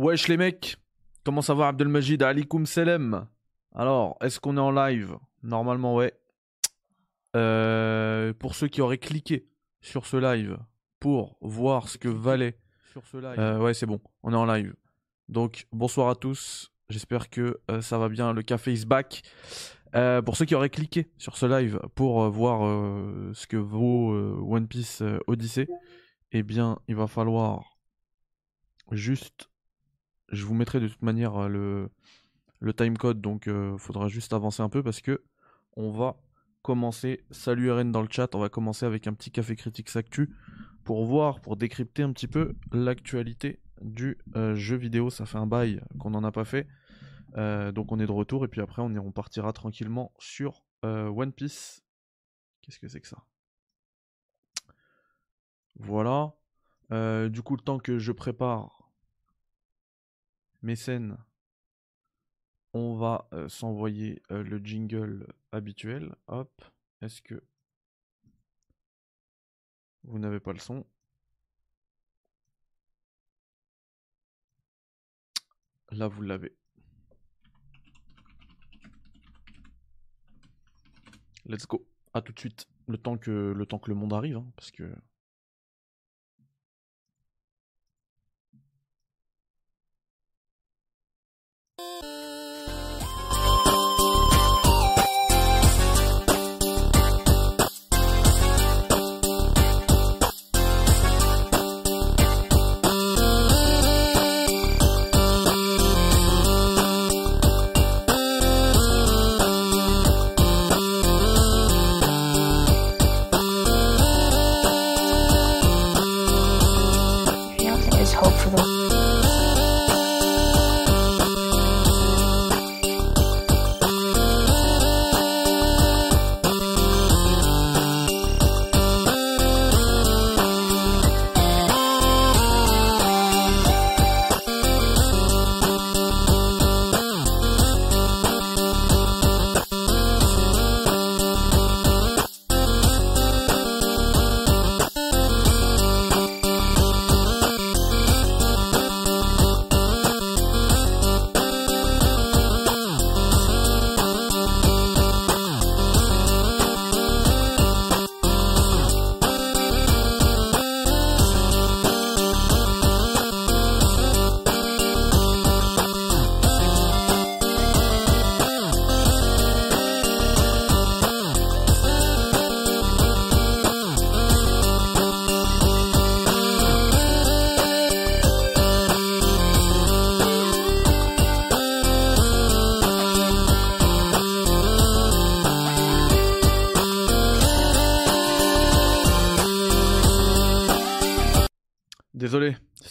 Wesh les mecs, comment ça va Abdelmajid Alikum Selem? Alors, est-ce qu'on est en live? Normalement ouais. Euh, pour ceux qui auraient cliqué sur ce live pour voir ce que valait sur ce live. Euh, ouais, c'est bon, on est en live. Donc bonsoir à tous, j'espère que euh, ça va bien, le café is back. pour ceux qui auraient cliqué sur ce live pour voir ce que vaut One Piece Odyssey, eh bien il va falloir juste je vous mettrai de toute manière le, le timecode, donc il faudra juste avancer un peu parce que on va commencer. Salut RN dans le chat, on va commencer avec un petit café critique Actu pour voir, pour décrypter un petit peu l'actualité du jeu vidéo. Ça fait un bail qu'on n'en a pas fait. donc on est de retour et puis après on, on partira tranquillement sur One Piece. Qu'est-ce que c'est que ça? Voilà. du coup, le temps que je prépare mécène, on va s'envoyer le jingle habituel. Hop, est-ce que vous n'avez pas le son? Là, vous l'avez. Let's go. À tout de suite. Le temps que le, temps que le monde arrive, hein, parce que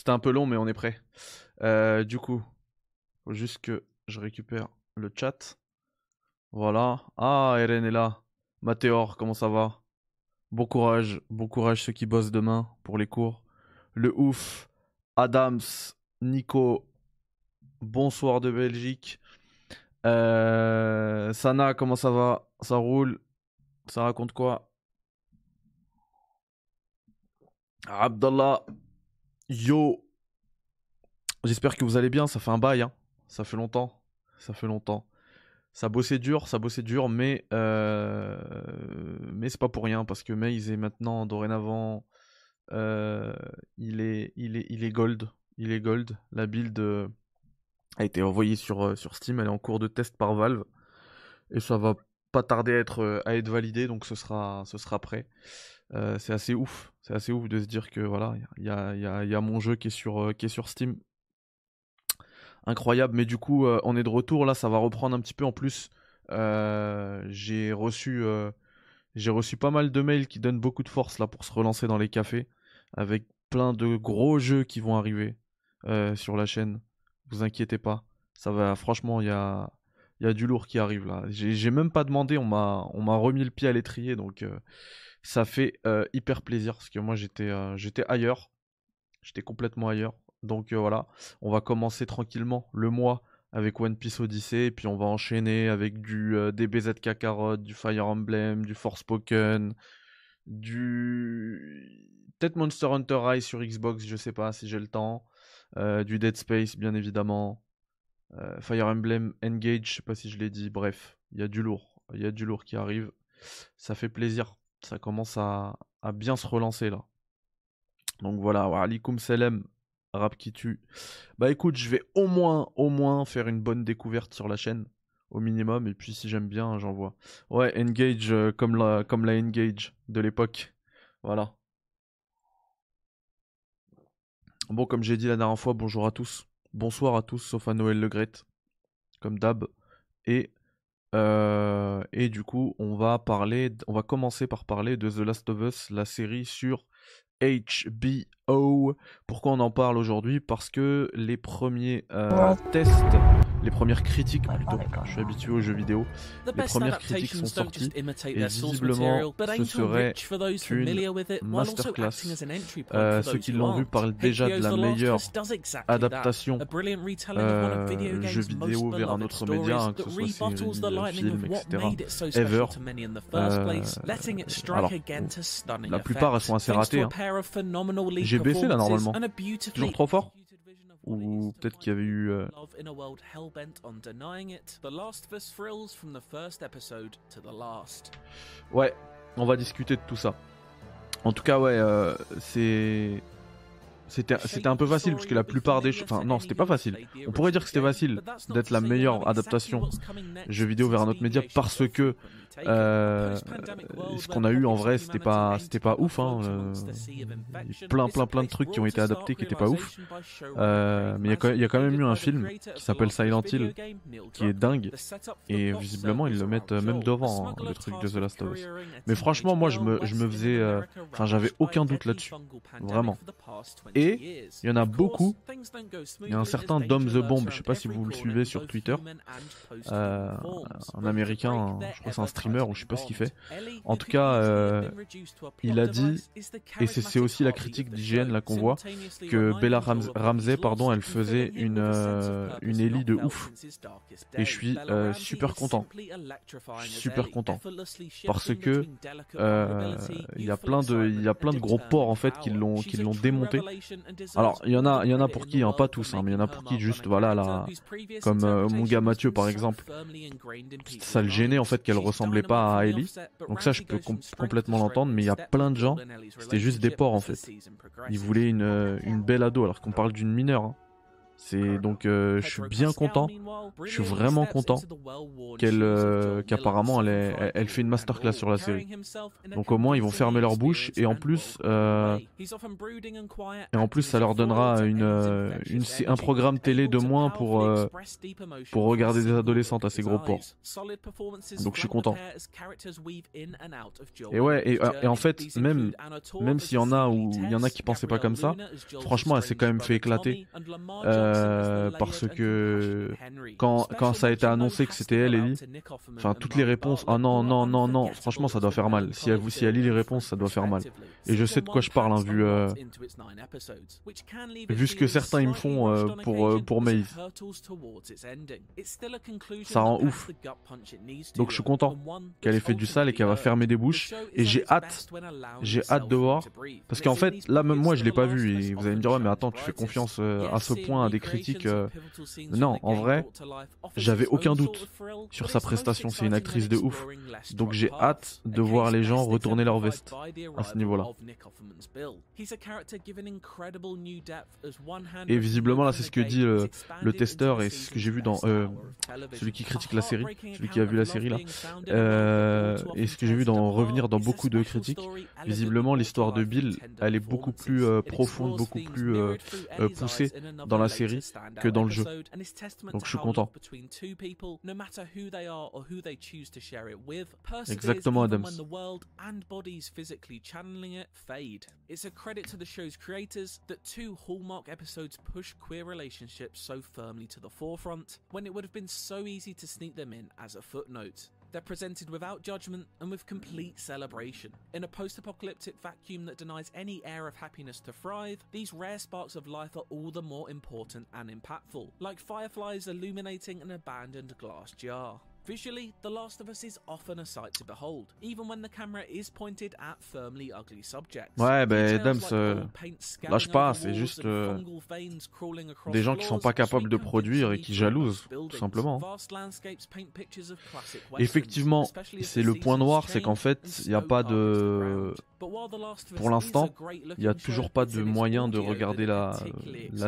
un peu long, mais on est prêt. Euh, du coup, faut juste que je récupère le chat. Voilà. Ah, Eren est là. Mathéor, comment ça va? Bon courage, bon courage ceux qui bossent demain pour les cours. Le ouf, Adams, Nico, bonsoir de Belgique. Euh, Sana, comment ça va? Ça roule? Ça raconte quoi? Abdallah, yo, J'espère que vous allez bien, ça fait un bail, hein. ça fait longtemps, ça fait longtemps. Ça bossait dur, ça bossait dur, mais euh... mais c'est pas pour rien parce que Maze est maintenant dorénavant, euh, il est gold, il est gold. La build euh, a été envoyée sur sur Steam, elle est en cours de test par Valve et ça va pas tarder à être à être validé, donc ce sera ce sera prêt. C'est assez ouf, c'est assez ouf de se dire que voilà, il y a, mon jeu qui est sur qui est sur Steam incroyable. Mais du coup, euh, on est de retour. Là, ça va reprendre un petit peu. En plus, euh, j'ai reçu, euh, j'ai reçu pas mal de mails qui donnent beaucoup de force là pour se relancer dans les cafés avec plein de gros jeux qui vont arriver sur la chaîne. Vous inquiétez pas. Ça va, franchement, il y a, y a du lourd qui arrive là. J'ai même pas demandé, on m'a, on m'a remis le pied à l'étrier, donc ça fait hyper plaisir parce que moi j'étais, ailleurs, j'étais complètement ailleurs. Donc voilà, on va commencer tranquillement le mois avec One Piece Odyssey, puis on va enchaîner avec du DBZ Kakarot, du Fire Emblem, du Forspoken, du peut-être Monster Hunter Rise sur Xbox, je sais pas si j'ai le temps. du Dead Space, bien évidemment. Fire Emblem Engage, je sais pas si je l'ai dit. Bref, il y a du lourd. Il y a du lourd qui arrive. Ça fait plaisir. Ça commence à, bien se relancer là. Donc voilà, alikum salam, rap qui tue. Bah écoute, je vais au moins, au moins faire une bonne découverte sur la chaîne, au minimum, et puis si j'aime bien, j'envoie. Ouais, Engage euh, comme, la, comme la Engage de l'époque. Voilà. Bon, comme j'ai dit la dernière fois, bonjour à tous. Bonsoir à tous, sauf à Noël Le Gret, comme d'hab. Et, euh, et du coup, on va parler, on va commencer par parler de The Last of Us, la série sur HBO. Pourquoi on en parle aujourd'hui? Parce que les premiers euh, tests, les premières critiques plutôt, je suis habitué aux jeux vidéo, les premières critiques sont sorties et visiblement ce serait une masterclass. Euh, ceux qui l'ont vu parlent déjà de la meilleure adaptation euh, jeu vidéo vers un autre média, hein, que ce soit série, film, etc. Ever. Euh, alors, la plupart elles sont assez ratées. Hein. J'ai baissé là normalement. Toujours trop fort ou peut-être qu'il y avait eu. Euh... Ouais, on va discuter de tout ça. En tout cas, ouais, euh, c'est c'était c'était un peu facile puisque la plupart des enfin non c'était pas facile on pourrait dire que c'était facile d'être la meilleure adaptation jeu vidéo vers un autre média parce que euh, ce qu'on a eu en vrai c'était pas c'était pas ouf hein, euh, plein plein plein de trucs qui ont été adaptés qui étaient pas ouf euh, mais il y, a quand même eu un film qui s'appelle Silent Hill qui est dingue et visiblement ils le mettent même devant hein, le truc de The Last of Us mais franchement moi je me je me faisais enfin j'avais aucun doute là-dessus vraiment et il y en a beaucoup. Il y a un certain Dom the Bomb, je sais pas si vous le suivez sur Twitter, euh, un américain, je crois c'est un streamer ou je sais pas ce qu'il fait. En tout cas, euh, il a dit, et c'est aussi la critique d'IGN là qu'on voit, que Bella Ramsey, pardon, elle faisait une euh, une Ellie de ouf. Et je suis super content, super content, parce que il y a plein de il y a plein de gros ports en fait qui l'ont qui l'ont démonté alors, il y en a, il y en a pour qui, hein, pas tous, hein, mais il y en a pour qui juste, voilà, là, comme euh, mon gars Mathieu par exemple, ça le gênait en fait qu'elle ressemblait pas à Ellie. Donc ça, je peux complètement l'entendre, mais il y a plein de gens, c'était juste des porcs en fait. Ils voulaient une, euh, une belle ado, alors qu'on parle d'une mineure. Hein. C'est donc euh, je suis bien content, je suis vraiment content qu'elle euh, qu'apparemment elle, elle, fait une masterclass sur la série. Donc au moins ils vont fermer leur bouche et en plus euh, et en plus ça leur donnera une, une un programme télé de moins pour pour regarder des adolescentes à ces gros ports. Donc je suis content. Et ouais et, et en fait même même s'il y en a où il y en a qui pensaient pas comme ça, franchement elle s'est quand même fait éclater. Euh, parce que quand, quand ça a été annoncé que c'était elle, Ellie, enfin toutes les réponses, ah non, non, non, non, franchement ça doit faire mal. Si elle, si elle lit les réponses, ça doit faire mal. Et je sais de quoi je parle, hein, vu, euh, vu ce que certains ils me font euh, pour, pour Maeve. Ça rend ouf. Donc je suis content qu'elle ait fait du sale et qu'elle va fermer des bouches. Et j'ai hâte, j'ai hâte de voir. Parce qu'en fait, là même moi je l'ai pas vu. Et vous allez me dire, ouais mais attends, tu fais confiance à ce point à des critique. Euh, non, en vrai, j'avais aucun doute sur sa prestation. C'est une actrice de ouf. Donc j'ai hâte de voir les gens retourner leur veste à ce niveau-là. Et visiblement là, c'est ce que dit le, testeur et ce que j'ai vu dans euh, celui qui critique la série, celui qui a vu la série là, euh, et ce que j'ai vu dans revenir dans beaucoup de critiques. Visiblement, l'histoire de Bill, elle est beaucoup plus profonde, beaucoup plus poussée dans la série que dans le jeu. Donc je suis content. Exactement, Adams. It's a credit to the show's creators that two Hallmark episodes push queer relationships so firmly to the forefront when it would have been so easy to sneak them in as a footnote. They're presented without judgment and with complete celebration. In a post apocalyptic vacuum that denies any air of happiness to thrive, these rare sparks of life are all the more important and impactful, like fireflies illuminating an abandoned glass jar. Visually, The Last of Us is often a sight to behold, even when the camera is pointed at firmly ugly subjects. Ouais, ben Dams, euh, lâche pas, c'est juste euh, des gens qui sont pas capables de produire et qui jalousent, tout simplement. Effectivement, c'est le point noir, c'est qu'en fait, il n'y a pas de... Pour l'instant, il n'y a toujours pas de moyen de regarder la,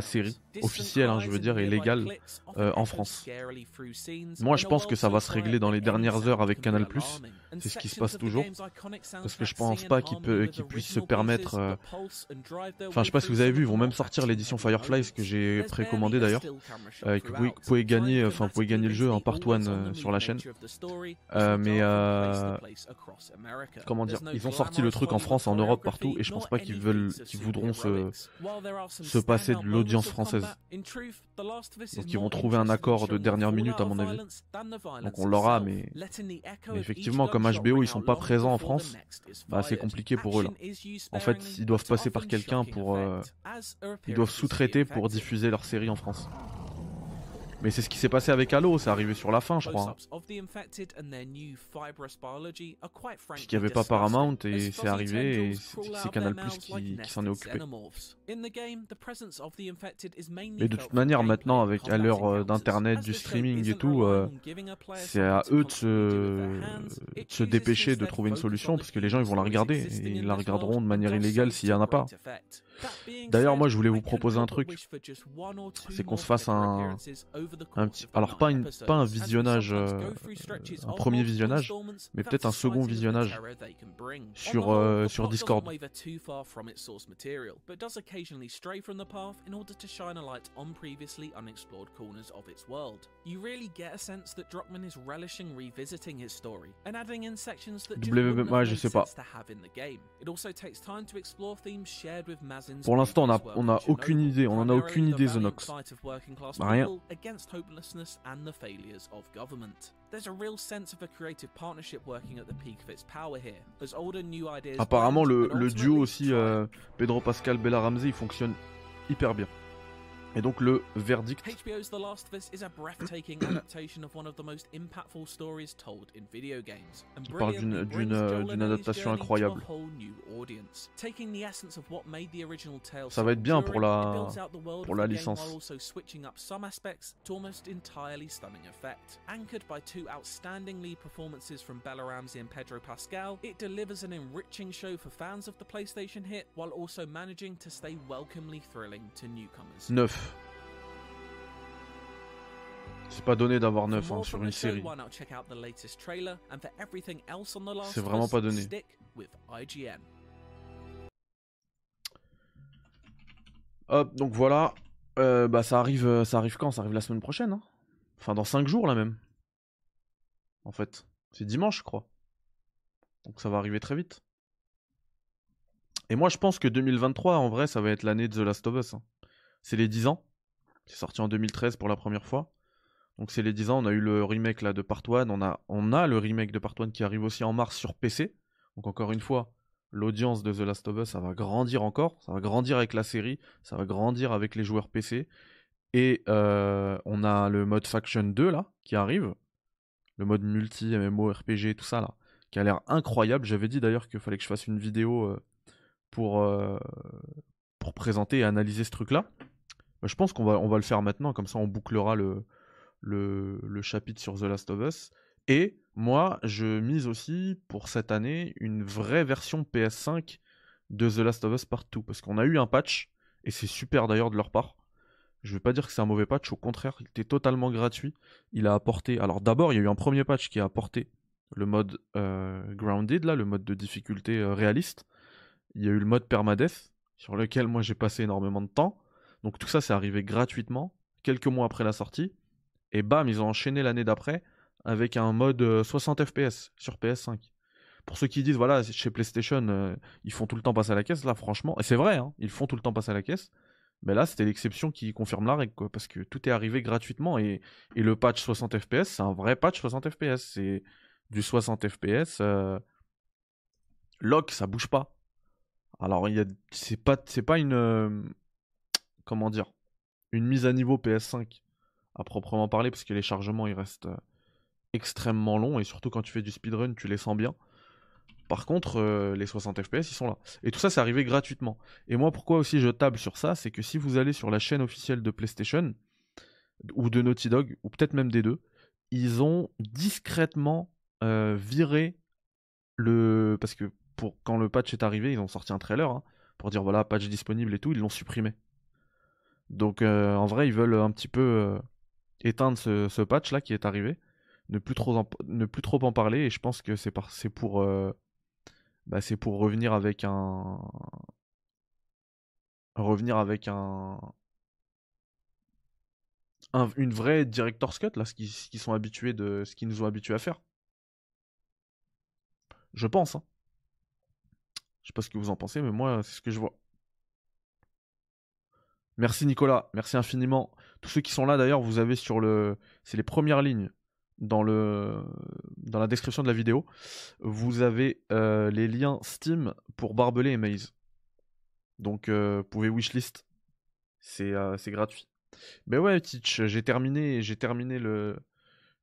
série, officielle, hein, je veux dire, et légale, euh, en France. Moi, je pense que ça va se régler dans les dernières heures avec Canal+. C'est ce qui se passe toujours. Parce que je pense pas qu'ils puissent se permettre... euh, Enfin, je sais pas si vous avez vu, ils vont même sortir l'édition Fireflies que j'ai précommandé d'ailleurs. euh, que vous pouvez, gagner, to enfin vous pouvez gagner le jeu en part 1 always-on-the-move sur la chaîne. Euh, mais euh, comment dire, ils ont sorti le truc en France, en Europe, partout, et je pense pas qu'ils veulent, qu'ils voudront se, passer de l'audience française. Donc ils vont trouver un accord de dernière minute à mon avis. Donc on l'aura, mais effectivement, comme HBO, ils sont pas présents en France, bah c'est compliqué pour eux là. En fait, ils doivent passer par quelqu'un pour, euh, ils doivent sous-traiter pour diffuser leur série en France. Mais c'est ce qui s'est passé avec Halo, c'est arrivé sur la fin, je crois. Puisqu'il n'y avait pas Paramount et c'est arrivé et c'est Canal Plus qui, s'en est occupé. Mais de toute manière, maintenant, avec à l'heure euh, d'internet, du streaming et tout, euh, c'est à eux de se, de se dépêcher de trouver une solution on parce que les gens ils vont la regarder et ils la regarderont de manière illégale s'il y en a pas. D'ailleurs, moi je voulais vous proposer un truc. C'est qu'on se fasse un, un petit, alors pas, une, pas un visionnage, euh, un premier visionnage, mais peut-être un second visionnage sur, euh, sur Discord. W- ouais, have je sais pas. Pour l'instant, on a, previous on work a in aucune idée, on en a aucune the idée, Rien. the failures of government. There's a real sense of a creative partnership working at the peak of its power here, as old and new ideas Apparemment, le, le duo aussi, euh, Pedro Pascal, Bella Ramsey, il fonctionne hyper bien. Et donc le verdict, HBO's The Last of Us is a breathtaking adaptation of one of the most impactful stories told in video games, and Qui parle d'une- adaptation incroyable. Taking the essence of what made the original tale Ça va être bien pour la- pour la licence. also switching up some aspects to almost entirely stunning effect. Anchored by two outstanding lead performances from Bella Ramsey and Pedro Pascal, it delivers an enriching show for fans of the PlayStation hit while also managing to stay welcomely thrilling to newcomers. 9. C'est pas donné d'avoir For 9 more sur une série. C'est vraiment pas donné. Hop, donc voilà. Euh, bah ça arrive, euh, ça arrive quand? Ça arrive la semaine prochaine. hein enfin dans 5 jours là même. En fait, c'est dimanche je crois. Donc ça va arriver très vite. Et moi je pense que 2023 en vrai ça va être l'année de The Last of Us. hein. C'est les 10 ans. C'est sorti en 2013 pour la première fois. Donc c'est les 10 ans, on a eu le remake là de Part 1, on a, le remake de Part 1 qui arrive aussi en mars sur PC. Donc encore une fois, l'audience de The Last of Us, ça va grandir encore, ça va grandir avec la série, ça va grandir avec les joueurs PC. Et euh, on a le mode Faction 2 là, qui arrive. Le mode multi, MMO, RPG, tout ça là, qui a l'air incroyable. J'avais dit d'ailleurs qu'il fallait que je fasse une vidéo euh, pour, euh, pour présenter et analyser ce truc là. je pense qu'on va, va le faire maintenant, comme ça on bouclera le, le, chapitre sur The Last of Us. Et moi, je mise aussi pour cette année une vraie version PS5 de The Last of Us Part 2. Parce qu'on a eu un patch, et c'est super d'ailleurs de leur part. Je vais pas dire que c'est un mauvais patch, au contraire, il était totalement gratuit. Il a apporté. Alors d'abord, il y a eu un premier patch qui a apporté le mode euh, Grounded, là, le mode de difficulté euh, réaliste. Il y a eu le mode Permadeath, sur lequel moi j'ai passé énormément de temps. Donc tout ça, c'est arrivé gratuitement, quelques mois après la sortie. Et bam, ils ont enchaîné l'année d'après avec un mode euh, 60 FPS sur PS5. Pour ceux qui disent, voilà, chez PlayStation, euh, ils font tout le temps passer à la caisse, là, franchement, et c'est vrai, hein, ils font tout le temps passer à la caisse. Mais là, c'était l'exception qui confirme la règle, parce que tout est arrivé gratuitement et, le patch 60 FPS, c'est un vrai patch 60 FPS. C'est du 60 FPS. Euh... Lock, ça bouge pas. Alors, a, c'est pas, pas une, euh, comment dire, une mise à niveau PS5 à proprement parler, parce que les chargements, ils restent, euh, extrêmement longs et surtout quand tu fais du speedrun, tu les sens bien. Par contre, euh, les 60 FPS, ils sont là. Et tout ça, c'est arrivé gratuitement. Et moi, pourquoi aussi je table sur ça C'est que si vous allez sur la chaîne officielle de PlayStation, ou de Naughty Dog, ou peut-être même des deux, ils ont discrètement euh, viré le. Parce que pour... quand le patch est arrivé, ils ont sorti un trailer hein, pour dire voilà, patch disponible et tout, ils l'ont supprimé. Donc en vrai, ils veulent un petit peu éteindre ce, patch là qui est arrivé, ne plus trop en, ne plus trop en parler, et je pense que c'est pour bah, c'est pour revenir avec un revenir avec un, une vraie director's cut là, ce qu'ils sont habitués de ce qu'ils nous ont habitués à faire. Je pense. Hein. Je sais pas ce que vous en pensez, mais moi c'est ce que je vois. Merci Nicolas, merci infiniment. Tous ceux qui sont là d'ailleurs, vous avez sur le, c'est les premières lignes dans, le, dans la description de la vidéo, vous avez euh, les liens Steam pour Barbelé et Maze. Donc, euh, vous pouvez wishlist. C'est euh, gratuit. Mais ouais, Teach, j'ai terminé, j'ai terminé le,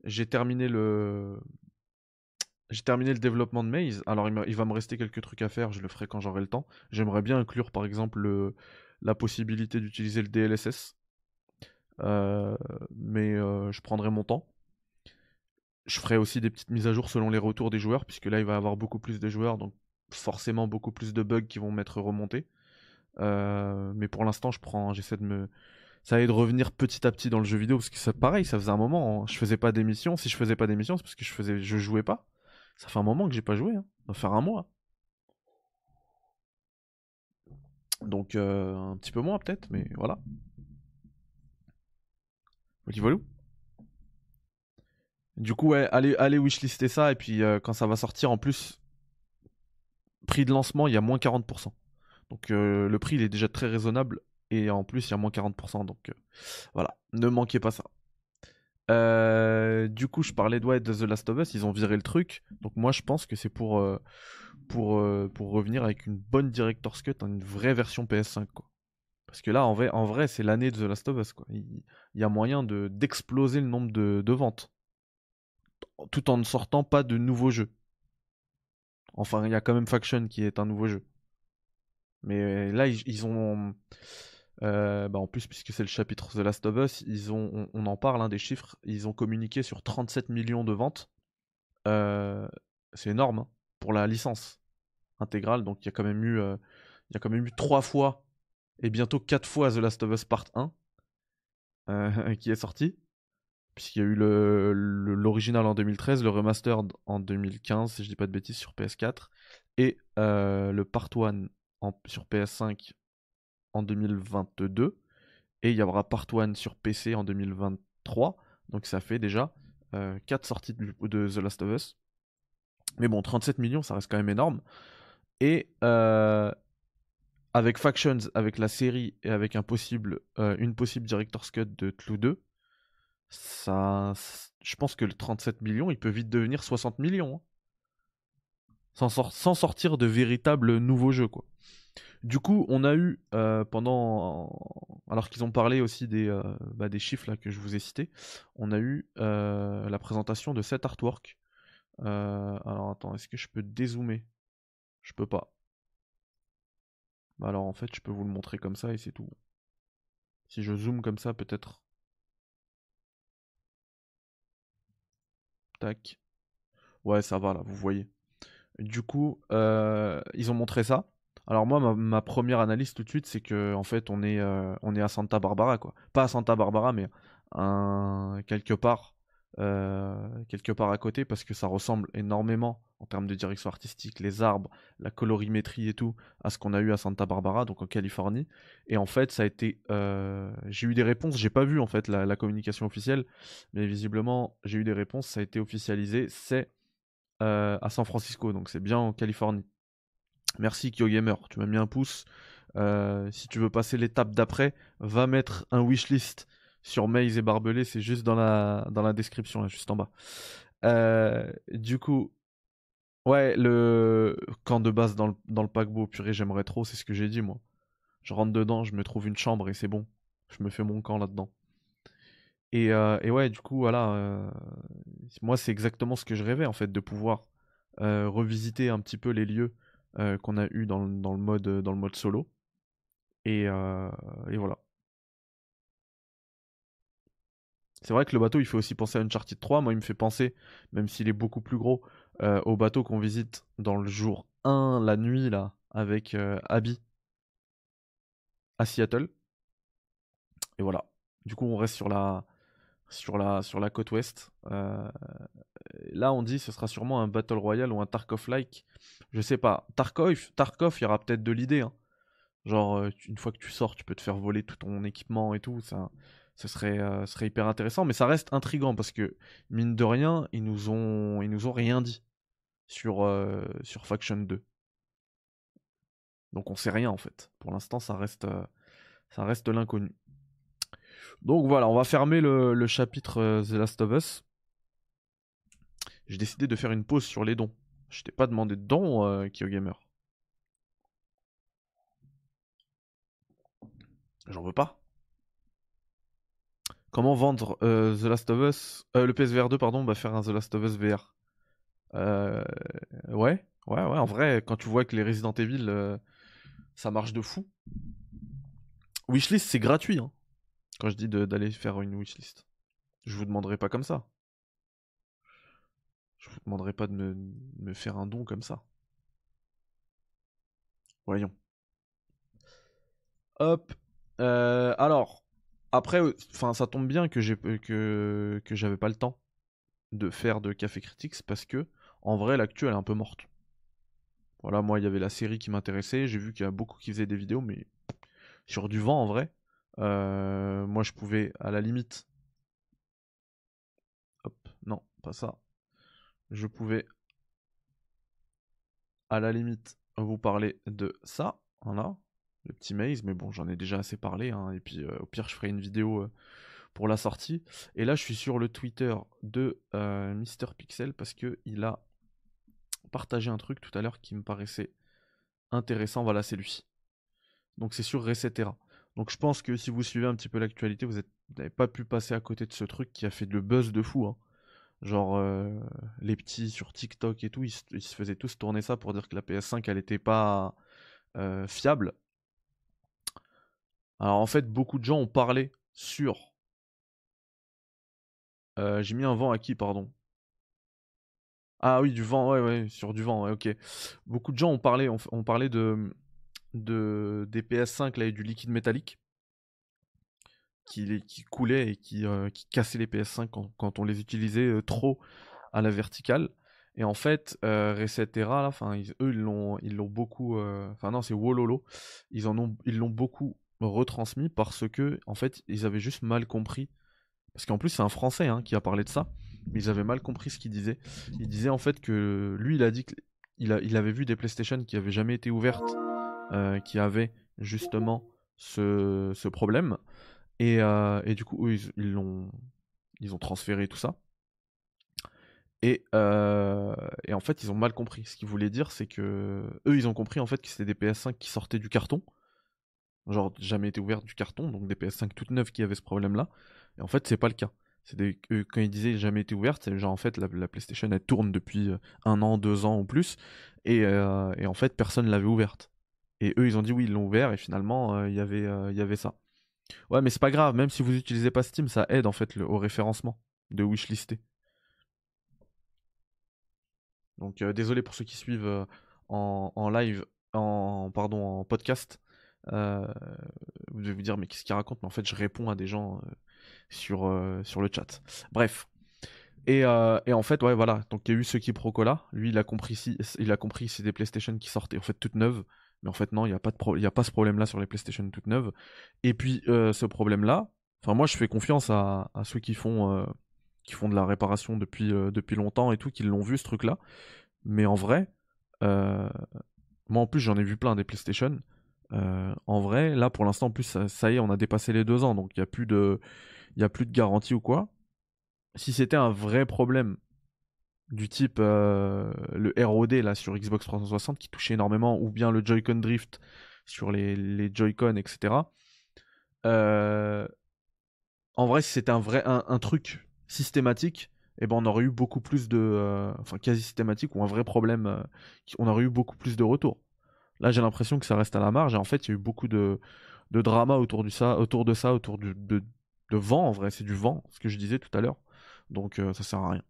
j'ai terminé le, j'ai terminé le développement de Maze. Alors, il, va me rester quelques trucs à faire. Je le ferai quand j'aurai le temps. J'aimerais bien inclure, par exemple, la possibilité d'utiliser le DLSS. mais je prendrai mon temps. Je ferai aussi des petites mises à jour selon les retours des joueurs, puisque là il va y avoir beaucoup plus de joueurs, donc forcément beaucoup plus de bugs qui vont m'être remontés. Euh, mais pour l'instant, je prends, j'essaie de me, ça de revenir petit à petit dans le jeu vidéo, parce que c'est pareil, ça faisait un moment, hein. je faisais pas d'émission. Si je faisais pas d'émission, c'est parce que je faisais, je jouais pas. Ça fait un moment que j'ai pas joué, hein. ça va faire un mois. Donc euh, un petit peu moins peut-être, mais voilà. Voilà. Du coup, ouais, allez, allez wishlister ça, et puis euh, quand ça va sortir, en plus, prix de lancement, il y a moins 40%. Donc euh, le prix, il est déjà très raisonnable, et en plus, il y a moins 40%. Donc voilà, ne manquez pas ça. du coup, je parlais de, de The Last of Us, ils ont viré le truc. Donc moi, je pense que c'est pour, pour, pour revenir avec une bonne Director's Cut, une vraie version PS5, quoi. Parce que là, en vrai, en vrai c'est l'année de The Last of Us, quoi. Il, y a moyen d'exploser le nombre de, de ventes tout en ne sortant pas de nouveaux jeux. Enfin, il y a quand même Faction qui est un nouveau jeu. Mais là, ils, ont. Euh, bah en plus, puisque c'est le chapitre The Last of Us, ils ont, on, en parle, hein, des chiffres. Ils ont communiqué sur 37 millions de ventes. Euh, c'est énorme hein, pour la licence intégrale. Donc, il y a quand même eu, euh, il y a quand même eu trois fois et bientôt quatre fois The Last of Us Part 1 qui est sorti puisqu'il y a eu l'original en 2013, le remastered en 2015, si je dis pas de bêtises, sur PS4, et euh, le Part 1 sur PS5 en 2022, et il y aura Part 1 sur PC en 2023, donc ça fait déjà 4 euh, sorties de, The Last of Us. Mais bon, 37 millions, ça reste quand même énorme. Et euh, avec Factions, avec la série et avec possible, une possible Director's Cut de Clou 2, ça, je pense que le 37 millions, il peut vite devenir 60 millions. Hein. Sans, sortir de véritables nouveaux jeux, quoi. Du coup, on a eu euh, pendant, alors qu'ils ont parlé aussi des, euh, bah, des chiffres là que je vous ai cités, on a eu euh, la présentation de cet artwork. alors attends, est-ce que je peux dézoomer? Je peux pas. Bah, alors en fait, je peux vous le montrer comme ça et c'est tout. Si je zoome comme ça, peut-être Tac. Ouais, ça va là, vous voyez. Du coup, euh, ils ont montré ça. Alors moi, ma, première analyse tout de suite, c'est que en fait, on est, euh, on est à Santa Barbara, quoi. Pas à Santa Barbara, mais un, quelque part, euh, quelque part à côté, parce que ça ressemble énormément en termes de direction artistique, les arbres, la colorimétrie et tout, à ce qu'on a eu à Santa Barbara, donc en Californie. Et en fait, ça a été, euh, j'ai eu des réponses. J'ai pas vu en fait la, communication officielle, mais visiblement j'ai eu des réponses. Ça a été officialisé. C'est euh, à San Francisco, donc c'est bien en Californie. Merci KyoGamer, tu m'as mis un pouce. si tu veux passer l'étape d'après, va mettre un wishlist sur Maze et Barbelé, c'est juste dans la, dans la description, juste en bas. Euh, du coup, ouais, le camp de base dans le, dans le paquebot, purée, j'aimerais trop, c'est ce que j'ai dit moi. Je rentre dedans, je me trouve une chambre et c'est bon. Je me fais mon camp là-dedans. Et, ouais, du coup, voilà, moi c'est exactement ce que je rêvais en fait, de pouvoir revisiter un petit peu les lieux qu'on a eu dans, dans, le mode, dans le mode solo. Et, et voilà. C'est vrai que le bateau, il fait aussi penser à Uncharted 3. Moi, il me fait penser, même s'il est beaucoup plus gros, au bateau qu'on visite dans le jour 1, la nuit, là, avec Abby à Seattle. Et voilà. Du coup, on reste sur la, sur la, sur la côte ouest. Euh, là, on dit ce sera sûrement un Battle Royale ou un Tarkov-like. Je sais pas. Tarkov, Tarkov il y aura peut-être de l'idée. Hein. Genre, euh, une fois que tu sors, tu peux te faire voler tout ton équipement et tout. Ça, ce serait, euh, hyper intéressant. Mais ça reste intrigant parce que, mine de rien, ils nous ont, nous ont rien dit sur, sur Faction 2. Donc on sait rien en fait. Pour l'instant, ça reste, reste l'inconnu. Donc voilà, on va fermer le, chapitre euh, The Last of Us. J'ai décidé de faire une pause sur les dons. Je t'ai pas demandé de dons, euh, KyoGamer. J'en veux pas. Comment vendre euh, The Last of Us Le PSVR 2, pardon, va faire un The Last of Us VR. ouais, ouais, ouais. En vrai, quand tu vois que les Resident Evil, ça marche de fou. Wishlist, c'est gratuit. Hein. Quand je dis d'aller faire une wishlist. Je vous demanderai pas comme ça. Je vous demanderai pas de me, faire un don comme ça. Voyons. Hop. Euh, alors, après, euh, enfin, ça tombe bien que j'ai que que j'avais pas le temps de faire de Café Critics parce que en vrai, l'actu elle est un peu morte. Voilà, moi, il y avait la série qui m'intéressait. J'ai vu qu'il y a beaucoup qui faisaient des vidéos, mais sur du vent en vrai. Euh, moi, je pouvais, à la limite. Hop, non, pas ça. Je pouvais, à la limite, vous parler de ça. Voilà, le petit maze. Mais bon, j'en ai déjà assez parlé. Hein, et puis, euh, au pire, je ferai une vidéo euh, pour la sortie. Et là, je suis sur le Twitter de Mister Pixel parce que il a partagé un truc tout à l'heure qui me paraissait intéressant. Voilà, c'est lui. Donc, c'est sur Resetera. Donc je pense que si vous suivez un petit peu l'actualité, vous n'avez pas pu passer à côté de ce truc qui a fait le buzz de fou. Hein. Genre euh, les petits sur TikTok et tout, ils, se faisaient tous tourner ça pour dire que la PS5 elle était pas euh, fiable. Alors en fait, beaucoup de gens ont parlé sur. Euh, j'ai mis un vent à qui, pardon? Ah oui, du vent, ouais, ouais, sur du vent, ouais, ok. Beaucoup de gens ont parlé, ont parlé de, de, des PS5 là, et du liquide métallique qui, qui coulait et qui, euh, cassait les PS5 quand, on les utilisait trop à la verticale. Et en fait, euh, Resetera, là, ils, eux, ils l'ont, ils l'ont beaucoup. Enfin, non, c'est Wololo. Ils en ont, ils l'ont beaucoup retransmis parce que, en fait, ils avaient juste mal compris. Parce qu'en plus, c'est un Français hein, qui a parlé de ça, mais ils avaient mal compris ce qu'il disait. Il disait en fait que lui, il a dit qu'il il avait vu des PlayStation qui avaient jamais été ouvertes euh, qui avait justement ce, ce problème. Et, euh, du coup, ils, ils, transféré tout ça. Et, euh, et, en fait, ils ont mal compris. Ce qu'ils voulaient dire, c'est que eux, ils ont compris en fait que c'était des PS5 qui sortaient du carton, genre jamais été ouvertes du carton, donc des PS5 toutes neuves qui avaient ce problème-là. Et en fait, c'est pas le cas. Quand ils disaient jamais été ouverte, c'est genre en fait la, PlayStation elle tourne depuis un an, deux ans ou plus, et, et en fait personne l'avait ouverte. Et eux, ils ont dit oui, ils l'ont ouvert et finalement, euh, y euh, il y avait ça. Ouais, mais c'est pas grave, même si vous utilisez pas Steam, ça aide en fait au référencement de wishlister. Donc euh, désolé pour ceux qui suivent en, live, en pardon, en podcast. Vous devez vous dire mais qu'est-ce qu'il raconte? Mais en fait, je réponds à des gens sur, sur le chat. Bref. Et, en fait, ouais, voilà. Donc il y a eu ce qui procola. Lui, il a compris si, il a compris c'est des PlayStation qui sortaient en fait toutes neuves mais en fait, non, il n'y a, pas a pas ce problème-là sur les PlayStation toutes neuves. Et puis, euh, ce problème-là, enfin, moi, je fais confiance à, ceux qui font, euh, qui font de la réparation depuis, euh, depuis longtemps et tout, qui l'ont vu, ce truc-là. Mais en vrai, moi, en plus, j'en ai vu plein des PlayStation. En vrai, là, pour l'instant, en plus, ça, y est, on a dépassé les deux ans, donc il n'y a, plus de, a plus de garantie ou quoi. Si c'était un vrai problème du type euh, le ROD là sur Xbox 360 qui touchait énormément, ou bien le Joy-Con Drift sur les, les Joy-Con, etc. Euh, en vrai, si c'était un vrai un, truc systématique, eh ben on aurait eu beaucoup plus de, euh, enfin quasi systématique ou un vrai problème, euh, on aurait eu beaucoup plus de retours. Là, j'ai l'impression que ça reste à la marge et en fait, il y a eu beaucoup de, de drama autour, du ça, autour de ça, autour de, de, vent en vrai, c'est du vent, ce que je disais tout à l'heure. Donc ça sert à rien.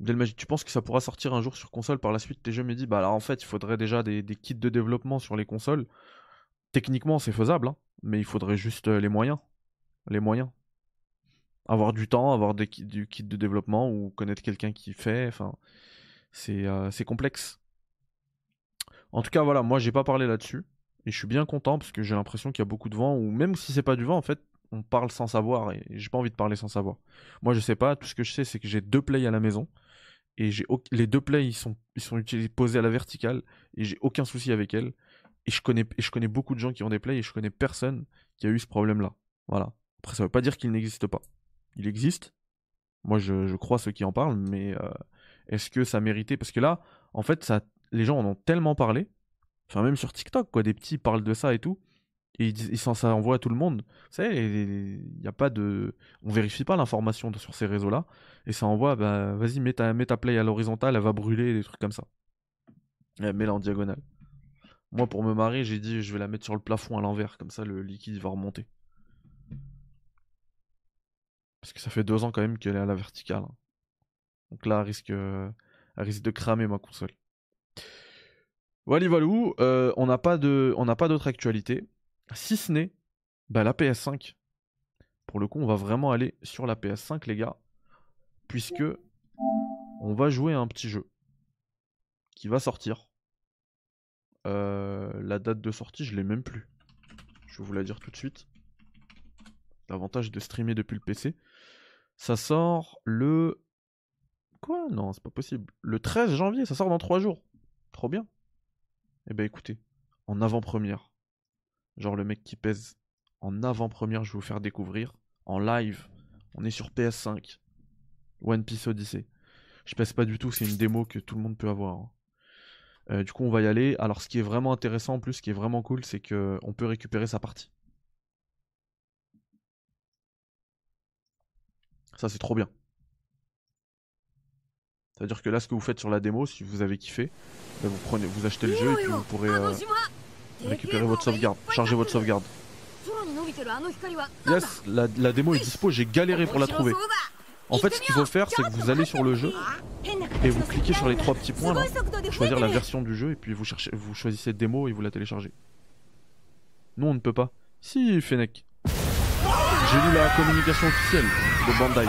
Delmagie, tu penses que ça pourra sortir un jour sur console par la suite? Tes jeux me dit bah alors en fait il faudrait déjà des, kits de développement sur les consoles. Techniquement c'est faisable, hein, mais il faudrait juste euh, les moyens. Les moyens. Avoir du temps, avoir des, du kit de développement ou connaître quelqu'un qui fait, enfin euh, c'est complexe. En tout cas voilà, moi j'ai pas parlé là-dessus. Et je suis bien content parce que j'ai l'impression qu'il y a beaucoup de vent ou même si c'est pas du vent en fait on parle sans savoir et j'ai pas envie de parler sans savoir. Moi je sais pas, tout ce que je sais c'est que j'ai deux plays à la maison et j'ai les deux plays ils sont ils sont utilisés posés à la verticale et j'ai aucun souci avec elles. Et je connais beaucoup de gens qui ont des plays et je connais personne qui a eu ce problème là voilà. Après ça veut pas dire qu'il n'existe pas. Il existe. Moi je, je, crois ceux qui en parlent mais euh, est-ce que ça méritait? Parce que là en fait ça les gens en ont tellement parlé enfin même sur TikTok quoi des petits parlent de ça et tout et ils, ça envoie à tout le monde. Vous savez, il y a pas de, on vérifie pas l'information sur ces réseaux-là, et ça envoie, bah, vas-y, mets ta, play à l'horizontale, elle va brûler, des trucs comme ça. Mets-la en diagonale. Moi, pour me marrer, j'ai dit, je vais la mettre sur le plafond à l'envers, comme ça le liquide va remonter. Parce que ça fait deux ans quand même qu'elle est à la verticale. Hein. Donc là, elle risque de cramer ma console. Voilà, voilà, euh, on n'a pas de, on d'autre actualité. Si ce n'est bah, la PS5. Pour le coup, on va vraiment aller sur la PS5, les gars. Puisque on va jouer à un petit jeu qui va sortir. Euh, la date de sortie, je l'ai même plus. Je vais vous la dire tout de suite. L'avantage de streamer depuis le PC. Ça sort le. Quoi? Non, c'est pas possible. Le 13 janvier, ça sort dans 3 jours. Trop bien. Eh ben écoutez, en avant-première, Genre le mec qui pèse en avant-première, je vais vous faire découvrir. En live, on est sur PS5. One Piece Odyssey. Je pèse pas du tout, c'est une démo que tout le monde peut avoir. Hein. Euh, du coup, on va y aller. Alors, ce qui est vraiment intéressant en plus, ce qui est vraiment cool, c'est qu'on peut récupérer sa partie. Ça, c'est trop bien. C'est-à-dire que là, ce que vous faites sur la démo, si vous avez kiffé, ben, vous, prenez, vous achetez le jeu et puis vous pourrez, euh, Récupérez votre sauvegarde, chargez votre sauvegarde. Yes, la, la démo est dispo, j'ai galéré pour la trouver. En fait, ce qu'il faut faire, c'est que vous allez sur le jeu et vous cliquez sur les trois petits points là, choisir la version du jeu et puis vous cherchez, vous choisissez démo et vous la téléchargez. Nous, on ne peut pas. Si, Fennec. J'ai lu la communication officielle de Bandai.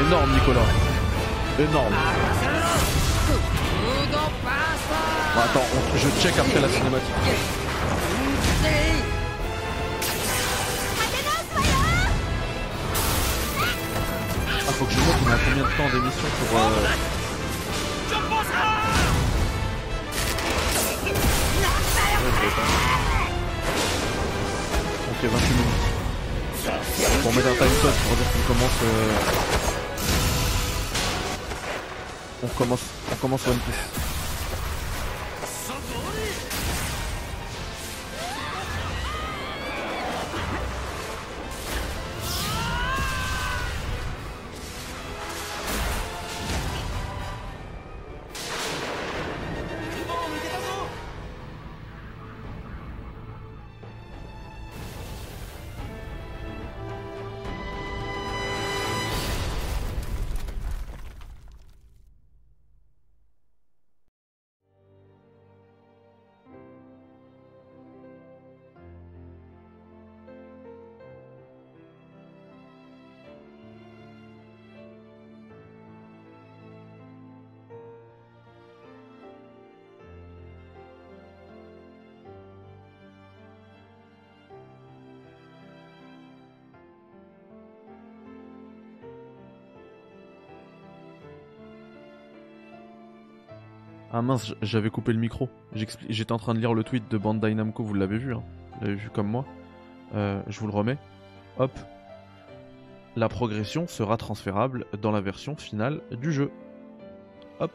Énorme, Nicolas. Énorme. Attends, je check après la cinématique. Ah, faut que je vois qu'on a combien de temps d'émission pour... Euh... Ok, 28 minutes. Pour mettre un time code pour dire qu'on commence... Euh... On commence, on commence One Piece. Ah mince, j'avais coupé le micro. J'étais en train de lire le tweet de Bandai Namco, vous l'avez vu, hein vous l'avez vu comme moi. Euh, je vous le remets. Hop. La progression sera transférable dans la version finale du jeu. Hop.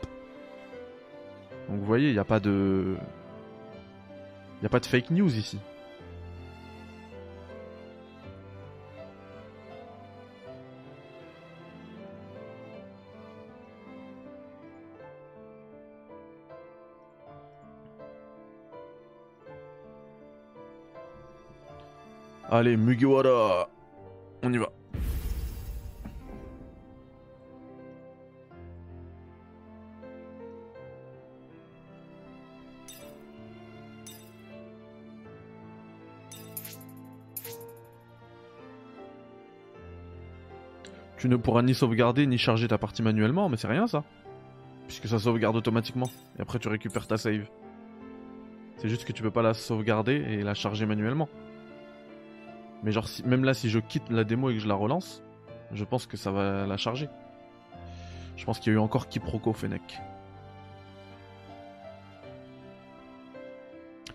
Donc vous voyez, il n'y a pas de... Il n'y a pas de fake news ici. Allez, Mugiwara On y va. Tu ne pourras ni sauvegarder ni charger ta partie manuellement, mais c'est rien ça. Puisque ça sauvegarde automatiquement. Et après tu récupères ta save. C'est juste que tu peux pas la sauvegarder et la charger manuellement. Mais genre, même là, si je quitte la démo et que je la relance, je pense que ça va la charger. Je pense qu'il y a eu encore quiproquo Fennec.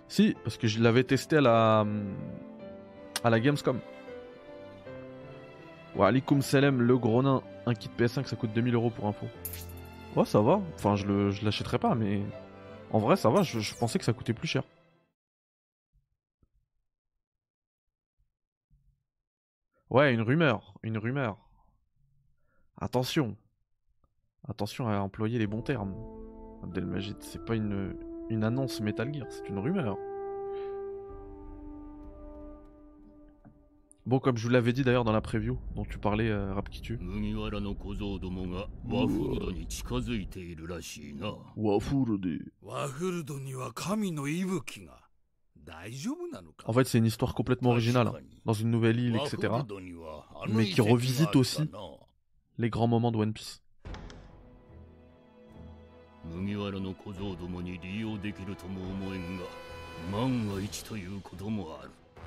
Si, parce que je l'avais testé à la, à la Gamescom. Wa alaikum salam, le gros nain. Un kit PS5, ça coûte 2000 euros pour info. Ouais, ça va. Enfin, je, le, je l'achèterai pas, mais en vrai, ça va. je pensais que ça coûtait plus cher. Ouais, une rumeur, une rumeur. Attention. Attention à employer les bons termes. Abdelmajid, c'est pas une, une annonce Metal Gear, c'est une rumeur. Bon, comme je vous l'avais dit d'ailleurs dans la preview dont tu parlais, euh, Rap qui tue. En fait, c'est une histoire complètement originale, hein, dans une nouvelle île, etc. Mais qui revisite aussi les grands moments de One Piece.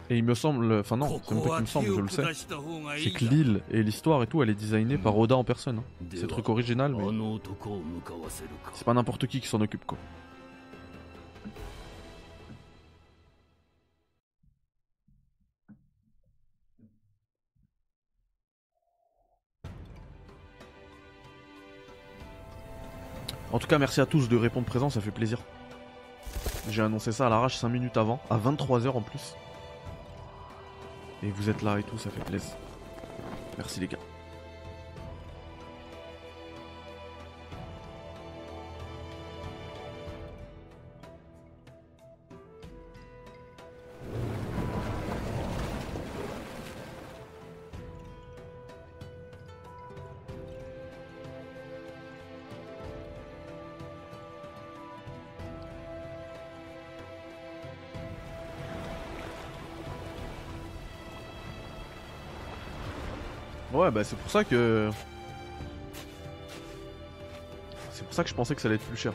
Et il me semble, enfin non, c'est même pas qu'il me semble, je le sais, c'est que l'île et l'histoire et tout, elle est designée par Oda en personne. Hein. C'est truc original, mais c'est pas n'importe qui qui s'en occupe quoi. En tout cas, merci à tous de répondre présent, ça fait plaisir. J'ai annoncé ça à l'arrache 5 minutes avant, à 23h en plus. Et vous êtes là et tout, ça fait plaisir. Merci les gars. Bah c'est pour ça que. C'est pour ça que je pensais que ça allait être plus cher.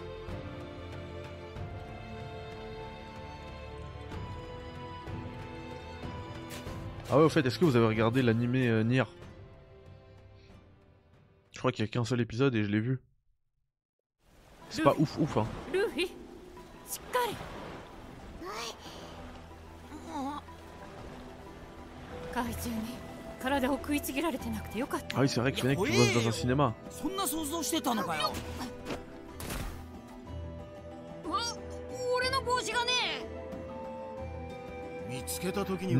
Ah ouais, au fait, est-ce que vous avez regardé l'animé euh, Nier? Je crois qu'il y a qu'un seul épisode et je l'ai vu. C'est pas ouf ouf hein. Ah oui, c'est vrai que Fennec, tu bosses dans un cinéma.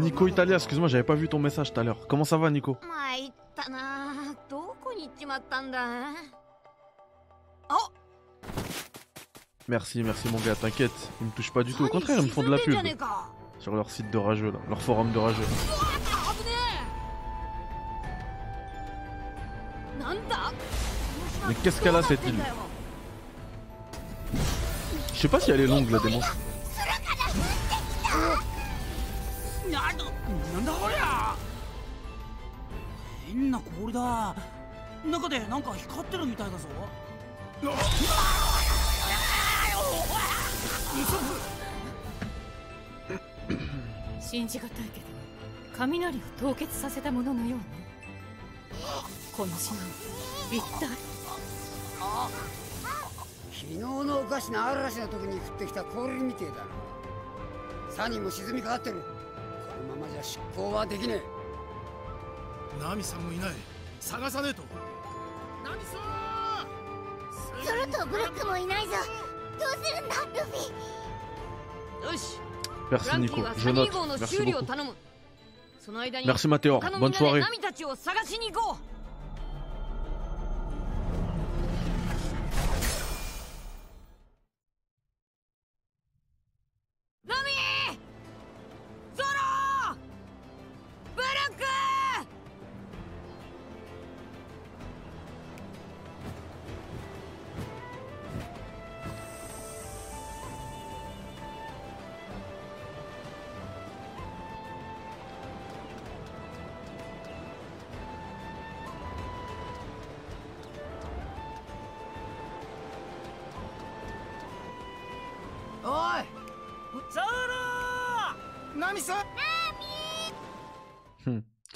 Nico Italia, excuse-moi, j'avais pas vu ton message tout à l'heure. Comment ça va, Nico? Merci, merci mon gars, t'inquiète, ils me touchent pas du tout, au contraire, ils me font de la pub. Sur leur site de rageux, là, leur forum de rageux. Mais qu'est-ce qu'elle a cette île Je sais pas si elle est longue la démon. 雷を凍結させたもののようねこの島一体あ昨日のおかしな嵐の時に降ってきた氷みてえだなサニーも沈みかかってる。このままじゃ執行はできねえ。ナミさんもいない。探さねえと。ナミさん！ゾロとブロックもいないぞ。どうするんだルフィ？よし。Merci Nico, je note. こう。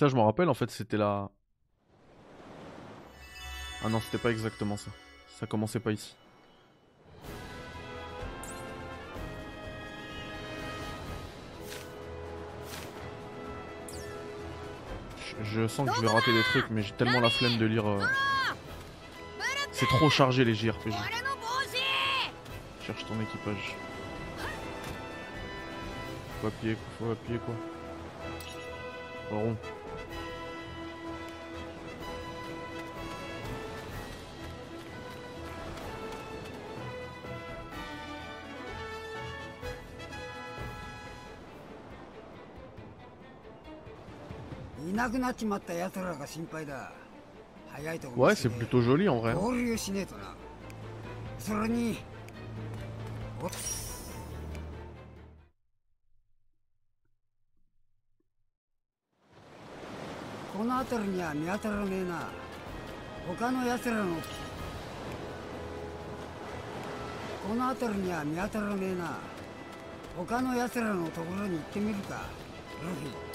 Ça, je m'en rappelle, en fait, c'était là. Ah non, c'était pas exactement ça. Ça commençait pas ici. Je, sens que je vais rater des trucs, mais j'ai tellement la flemme de lire. Euh, c'est trop chargé les JRPG. Cherche ton équipage. Faut appuyer, faut appuyer quoi. なくなっちまった奴らが心配だ。早いところ Ouais, c'est plutôt joli en vrai. 合流しねえとな。それに。おっ。この辺りには見当たらねえな他の奴らのこの辺りには見当たらねえな他の奴らのところに行ってみるかルフィ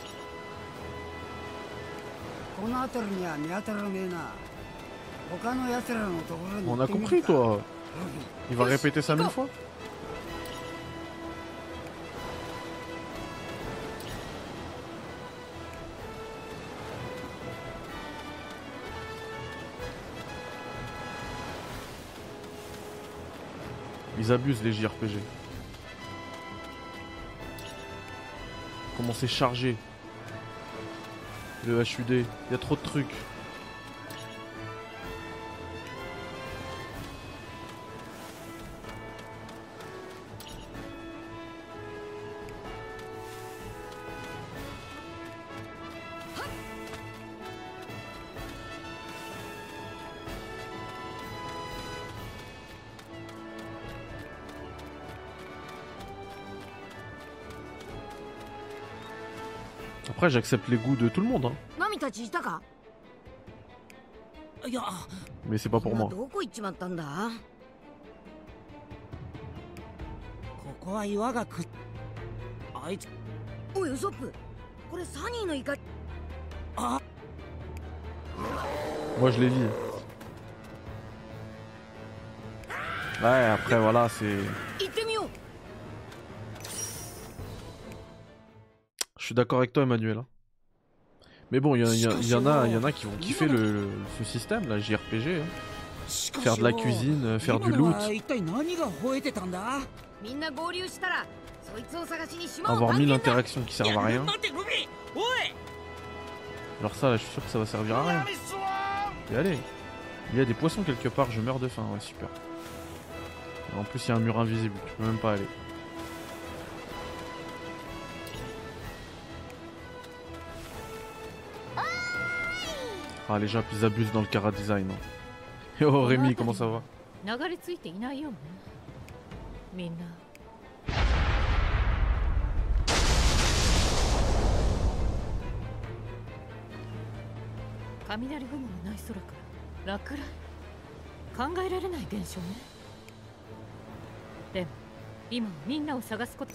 この辺りには見当たらねえな他の奴らのところに行ってみるか On a compris toi Il va répéter ça mille fois Ils abusent les JRPG. Comment c'est chargé. Le HUD, il y a trop de trucs. j'accepte les goûts de tout le monde. Hein. Mais c'est pas pour moi. Moi je l'ai dit. Ouais, après voilà, c'est. Suis d'accord avec toi, Emmanuel. Hein. Mais bon, il y, y, en a, y en a qui vont kiffer le, ce système, la JRPG. Hein. Faire de la cuisine, euh, faire du loot. Avoir mille interactions qui servent à rien. Alors ça, là, je suis sûr que ça va servir à rien. Et allez, il y a des poissons quelque part, je meurs de faim, ouais, super. En plus, il y a un mur invisible, tu peux même pas aller. Ah, les gens ils abusent dans le cara design. Hein. Oh Rémi, comment ça va 雷雲のない空から落雷考えられない現象ねでも今みんなを探すこと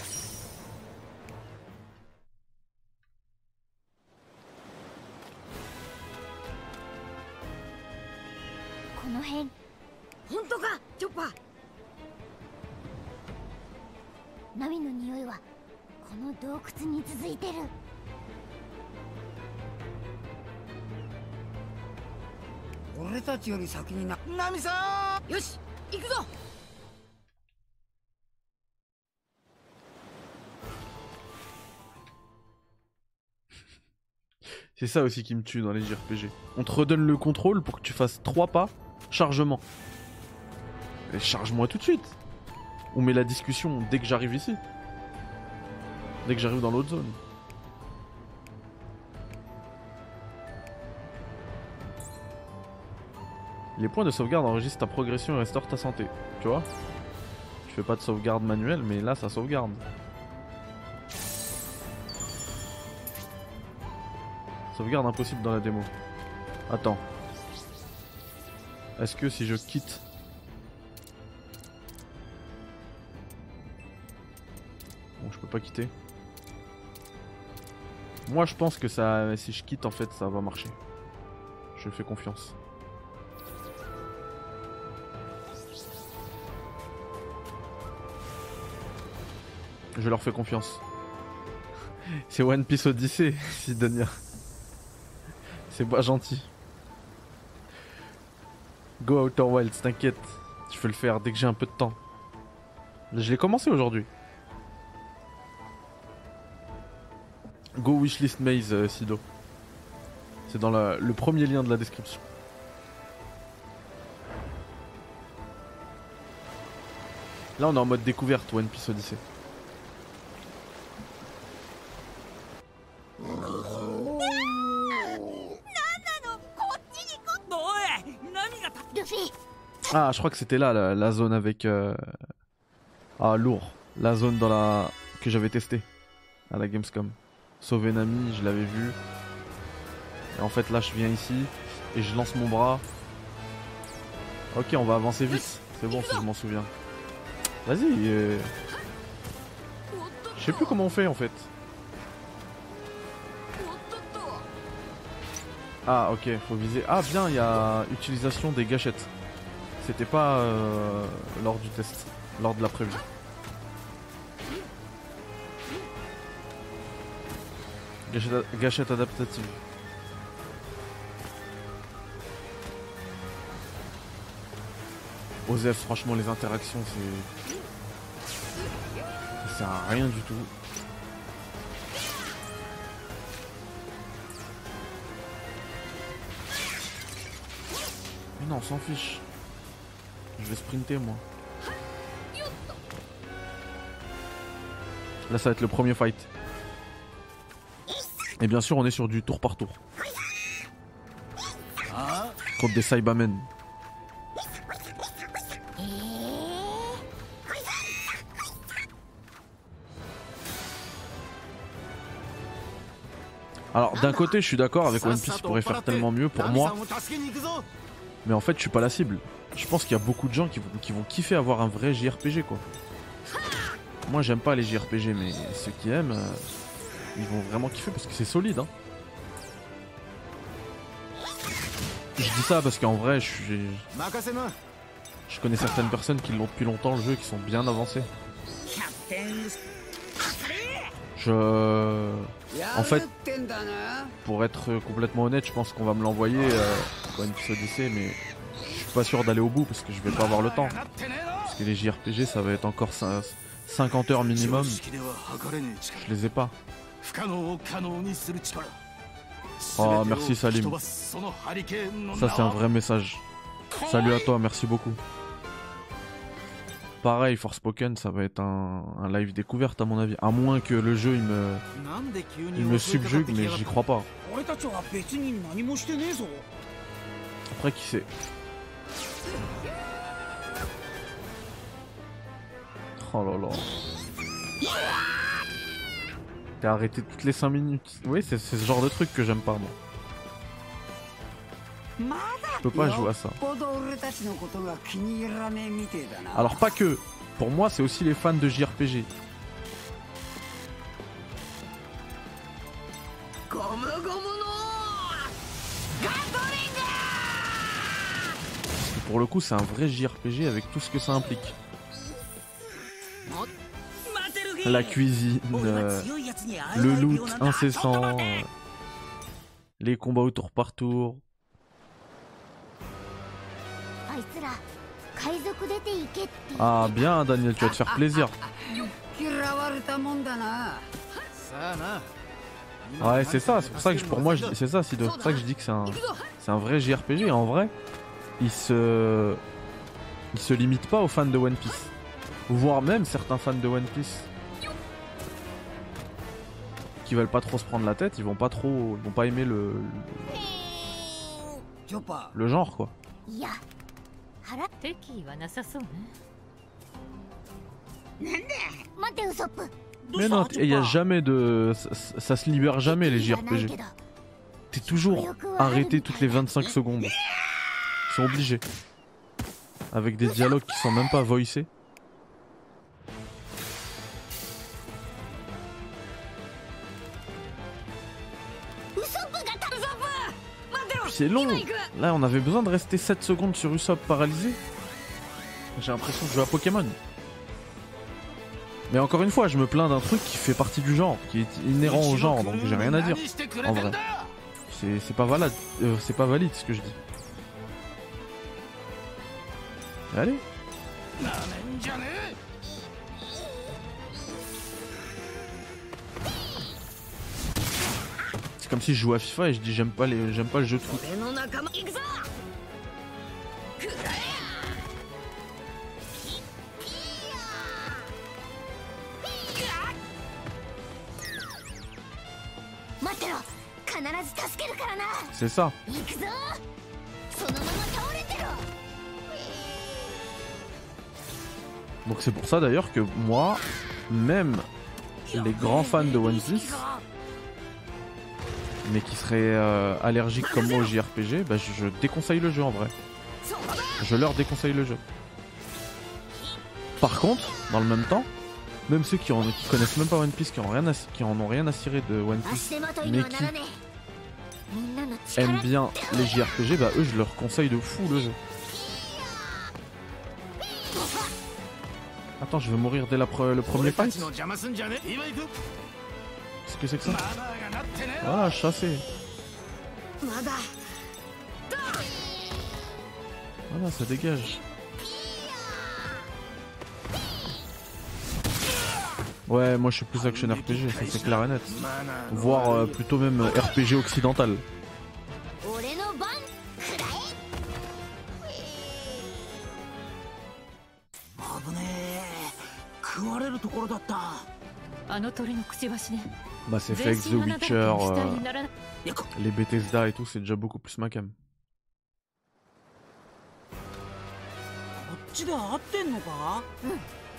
この辺本当かチョッパーナミの匂いはこの洞窟に続いてるたちより先になナミさんよし行くぞ C'est ça aussi qui me tue dans les JRPG. On te redonne le contrôle pour que tu fasses trois pas chargement. Charge-moi tout de suite. On met la discussion dès que j'arrive ici. Dès que j'arrive dans l'autre zone. Les points de sauvegarde enregistrent ta progression et restaurent ta santé. Tu vois? Je fais pas de sauvegarde manuelle, mais là ça sauvegarde. Sauvegarde impossible dans la démo. Attends. Est-ce que si je quitte... Bon, je peux pas quitter. Moi, je pense que ça, si je quitte, en fait, ça va marcher. Je fais confiance. Je leur fais confiance. C'est One Piece Odyssey, Sidonia. C'est pas gentil. Go Outer Wilds, t'inquiète. Je peux le faire dès que j'ai un peu de temps. Je l'ai commencé aujourd'hui. Go Wishlist Maze, euh, Sido. C'est dans le premier lien de la description. Là, on est en mode découverte, One Piece Odyssey. Ah, je crois que c'était là la, zone avec. Euh, ah, lourd. La zone dans la que j'avais testé à la Gamescom. Sauver Nami, je l'avais vu. Et en fait, là, je viens ici et je lance mon bras. Ok, on va avancer vite. C'est bon si je m'en souviens. Vas-y. Euh, je sais plus comment on fait en fait. Ah ok, faut viser. Ah bien, il y a utilisation des gâchettes. C'était pas euh, lors du test, lors de la prévue. Gâchette, adaptative. Osef, franchement, les interactions, c'est. Ça sert à rien du tout. Mais non, on s'en fiche. Vais sprinter moi. Là ça va être le premier fight. Et bien sûr on est sur du tour par tour. Contre des Cybermen. Alors d'un côté je suis d'accord avec One Piece pourrait faire tellement mieux pour moi. Mais en fait je suis pas la cible je pense qu'il y a beaucoup de gens qui vont, qui vont kiffer avoir un vrai JRPG quoi. Moi j'aime pas les JRPG mais ceux qui aiment euh, ils vont vraiment kiffer parce que c'est solide hein. Je dis ça parce qu'en vrai je suis. Je connais certaines personnes qui l'ont depuis longtemps le jeu qui sont bien avancées. Je. En fait, pour être complètement honnête, je pense qu'on va me l'envoyer euh, quand une Odyssey, mais pas sûr d'aller au bout parce que je vais pas avoir le temps. Parce que les JRPG ça va être encore 50 heures minimum. Je les ai pas. Oh merci Salim. Ça c'est un vrai message. Salut à toi, merci beaucoup. Pareil, Forspoken, ça va être un, live découverte à mon avis. À moins que le jeu il me, il me subjugue, mais j'y crois pas. Après, qui sait? Oh là là. T'es arrêté toutes les 5 minutes. Oui, c'est ce genre de truc que j'aime pas moi. Je peux pas jouer à ça. Alors pas que. Pour moi, c'est aussi les fans de JRPG. Pour le coup, c'est un vrai JRPG avec tout ce que ça implique. La cuisine, euh, le loot incessant, euh, les combats au tour par tour. Ah bien Daniel, tu vas te faire plaisir. Ouais, c'est ça, c'est pour ça que je- pour moi, c'est ça, c'est pour ça que je dis que c'est un, c'est un vrai JRPG. En vrai, il se. Il se limite pas aux fans de One Piece. Voire même certains fans de One Piece. Qui veulent pas trop se prendre la tête, ils vont pas trop. Ils vont pas aimer le. Le, genre quoi. Mais non, il y a jamais de. Ça se libère jamais les JRPG. T'es toujours arrêté toutes les 25 secondes. Sont obligés. Avec des dialogues qui sont même pas voicés. C'est long. Là, on avait besoin de rester 7 secondes sur Usopp paralysé. J'ai l'impression de jouer à Pokémon. Mais encore une fois, je me plains d'un truc qui fait partie du genre, qui est inhérent au genre, donc j'ai rien à dire. En vrai. C'est pas valide, euh, c'est pas valide ce que je dis. Allez C'est comme si je joue à FIFA et je dis j'aime pas les j'aime pas le jeu de foot. C'est ça. Donc c'est pour ça d'ailleurs que moi, même les grands fans de One Piece, mais qui seraient euh, allergiques comme moi au JRPG, bah je, déconseille le jeu en vrai. Je leur déconseille le jeu. Par contre, dans le même temps, même ceux qui, connaissent même pas One Piece, qui en, qui en ont rien à cirer de One Piece, mais qui aiment bien les JRPG, bah eux je leur conseille de fou le jeu. Attends, je vais mourir dès le premier fight Qu'est-ce que c'est que ça Voilà, chassé. まだ Voilà, ça dégage. Ouais, moi je suis plus action RPG, ça c'est clair et net. Voire euh, plutôt même euh, RPG occidental. Bah c'est fait The Witcher, euh, les Bethesda et tout, c'est déjà beaucoup plus ma cam.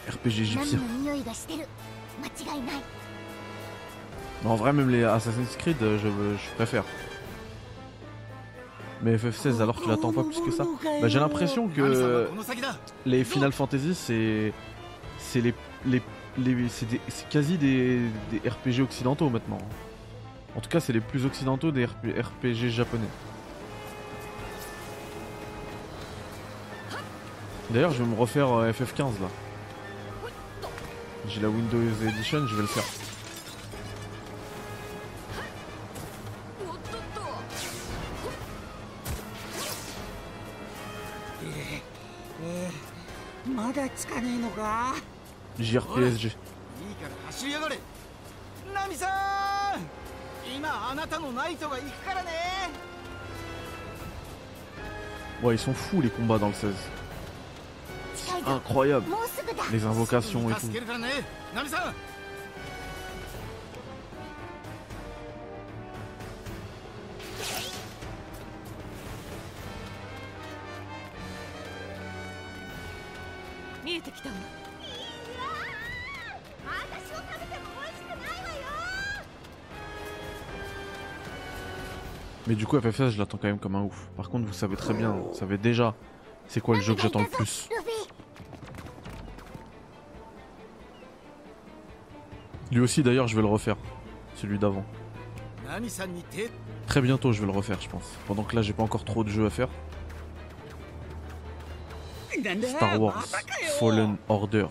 RPG égyptien. En vrai, même les Assassin's Creed, euh, je, euh, je préfère. Mais FF16, alors tu l'attends pas plus que ça. Bah, j'ai l'impression que les Final Fantasy, c'est c'est les les, les c'est quasi des, des RPG occidentaux maintenant. En tout cas, c'est les plus occidentaux des RP RPG japonais. D'ailleurs, je vais me refaire euh, FF15 là. J'ai la Windows Edition, je vais le faire. JR PSG. Ouais, ils sont fous les combats dans le 16. Incroyable. Les invocations et tout. Mais du coup, FFS, je l'attends quand même comme un ouf. Par contre, vous savez très bien, vous savez déjà, c'est quoi le jeu que j'attends le plus. Lui aussi, d'ailleurs, je vais le refaire. Celui d'avant. Très bientôt, je vais le refaire, je pense. Pendant que là, j'ai pas encore trop de jeux à faire. Star Wars Fallen Order.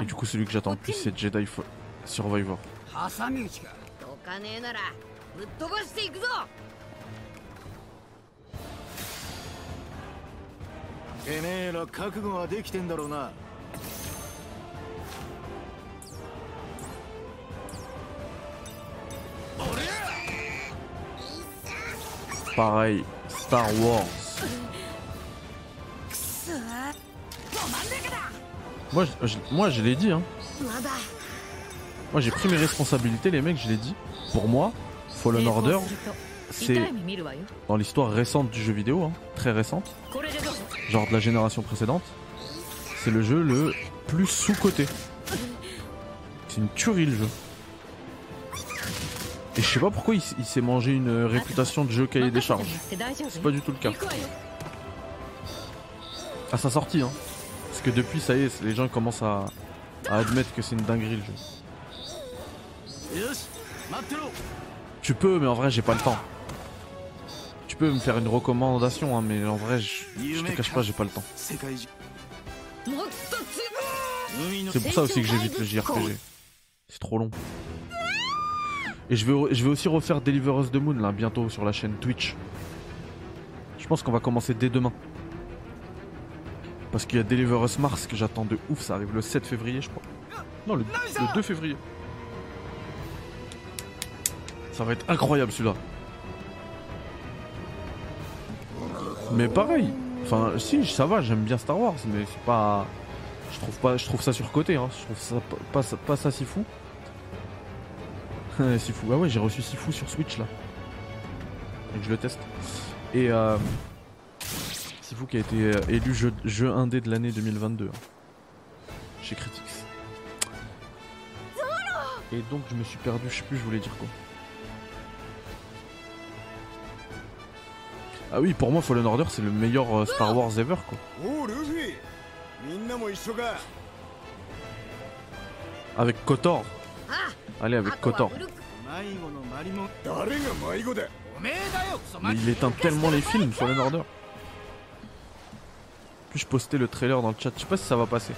Et du coup, celui que j'attends le plus, c'est Jedi Survivor. Pareil, Star Wars. Moi, moi, je l'ai dit. Hein. Bah. Moi, j'ai pris mes responsabilités, les mecs, je l'ai dit pour moi, Fallen Order, c'est dans l'histoire récente du jeu vidéo, hein, très récente, genre de la génération précédente, c'est le jeu le plus sous-côté. C'est une tuerie le jeu. Et je sais pas pourquoi il, s'est mangé une réputation de jeu cahier des charges. C'est pas du tout le cas. À sa sortie, hein. Parce que depuis, ça y est, les gens commencent à, à admettre que c'est une dinguerie le jeu. Tu peux, mais en vrai, j'ai pas le temps. Tu peux me faire une recommandation, hein, mais en vrai, je, te cache pas, j'ai pas le temps. C'est pour ça aussi que j'évite le JRPG. C'est trop long. Et je vais, aussi refaire Deliver Us the Moon là bientôt sur la chaîne Twitch. Je pense qu'on va commencer dès demain. Parce qu'il y a Deliver Us Mars que j'attends de ouf, ça arrive le 7 février je crois. Non, le 2 février. Ça va être incroyable celui-là. Mais pareil. Enfin, si, ça va, j'aime bien Star Wars, mais c'est pas. Je trouve pas, je trouve ça surcoté, hein. Je trouve ça pas, ça- si fou. si fou. Ah ouais, j'ai reçu si fou sur Switch là. Que je le teste. Et euh, si fou qui a été euh, élu jeu, jeu indé de l'année 2022 hein, chez Critics. Et donc je me suis perdu, je sais plus, je voulais dire quoi. Ah oui, pour moi, Fallen Order, c'est le meilleur euh, Star Wars ever, quoi. Avec Kotor. Allez, avec Kotor. Mais il éteint tellement les films, Fallen Order. Puis-je poster le trailer dans le chat Je sais pas si ça va passer.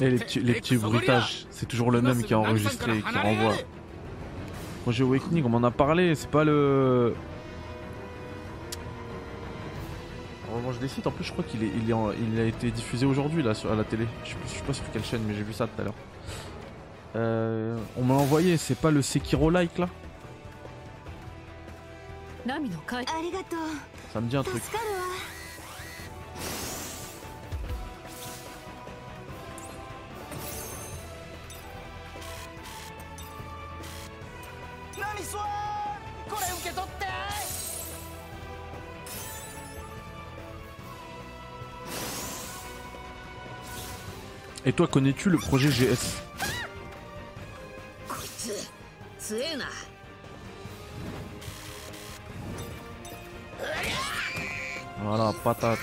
Et les, petits, les petits bruitages, c'est toujours le même qui est enregistré et qui renvoie. Projet Awakening, on m'en a parlé, c'est pas le. En revanche des sites, en plus je crois qu'il est, il a été diffusé aujourd'hui là sur, à la télé. Je, je sais pas sur quelle chaîne mais j'ai vu ça tout à l'heure. Euh, on m'a envoyé, c'est pas le Sekiro like là Ça me dit un truc. ミスワンこれ受け取って Et toi connais-tu le projet GS こいつ強えな Voilà, patate.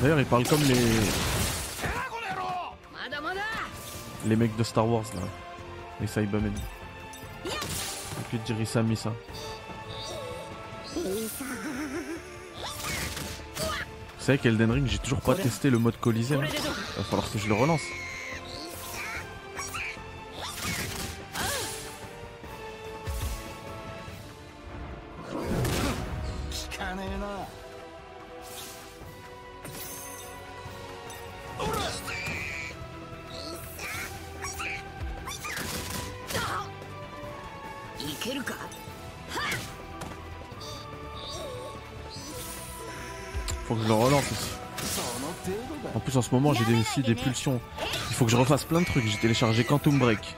D'ailleurs il parle comme les, まだまだ les mecs de Star Wars là. Et ça, il bat même. Et puis, ça, Misa. Vous savez qu'Elden Ring, j'ai toujours pas testé le mode Colisée. Va falloir que je le relance. je le relance aussi. En plus en ce moment j'ai aussi des pulsions. Il faut que je refasse plein de trucs. J'ai téléchargé Quantum Break.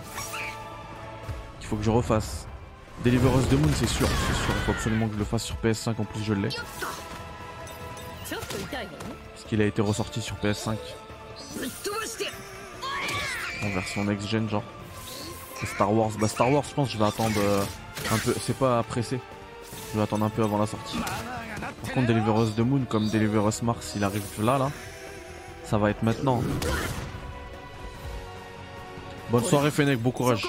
Il faut que je refasse. Deliver Us the Moon c'est sûr, c'est sûr. Il faut absolument que je le fasse sur PS5 en plus je l'ai. Parce qu'il a été ressorti sur PS5. En version next-gen genre. Star Wars. Bah Star Wars je pense je vais attendre euh, un peu. C'est pas pressé. Je vais attendre un peu avant la sortie font Deliver Us the Moon comme Deliver Us Mars il arrive là là. Ça va être maintenant. Bonne soirée Fennec, bon courage.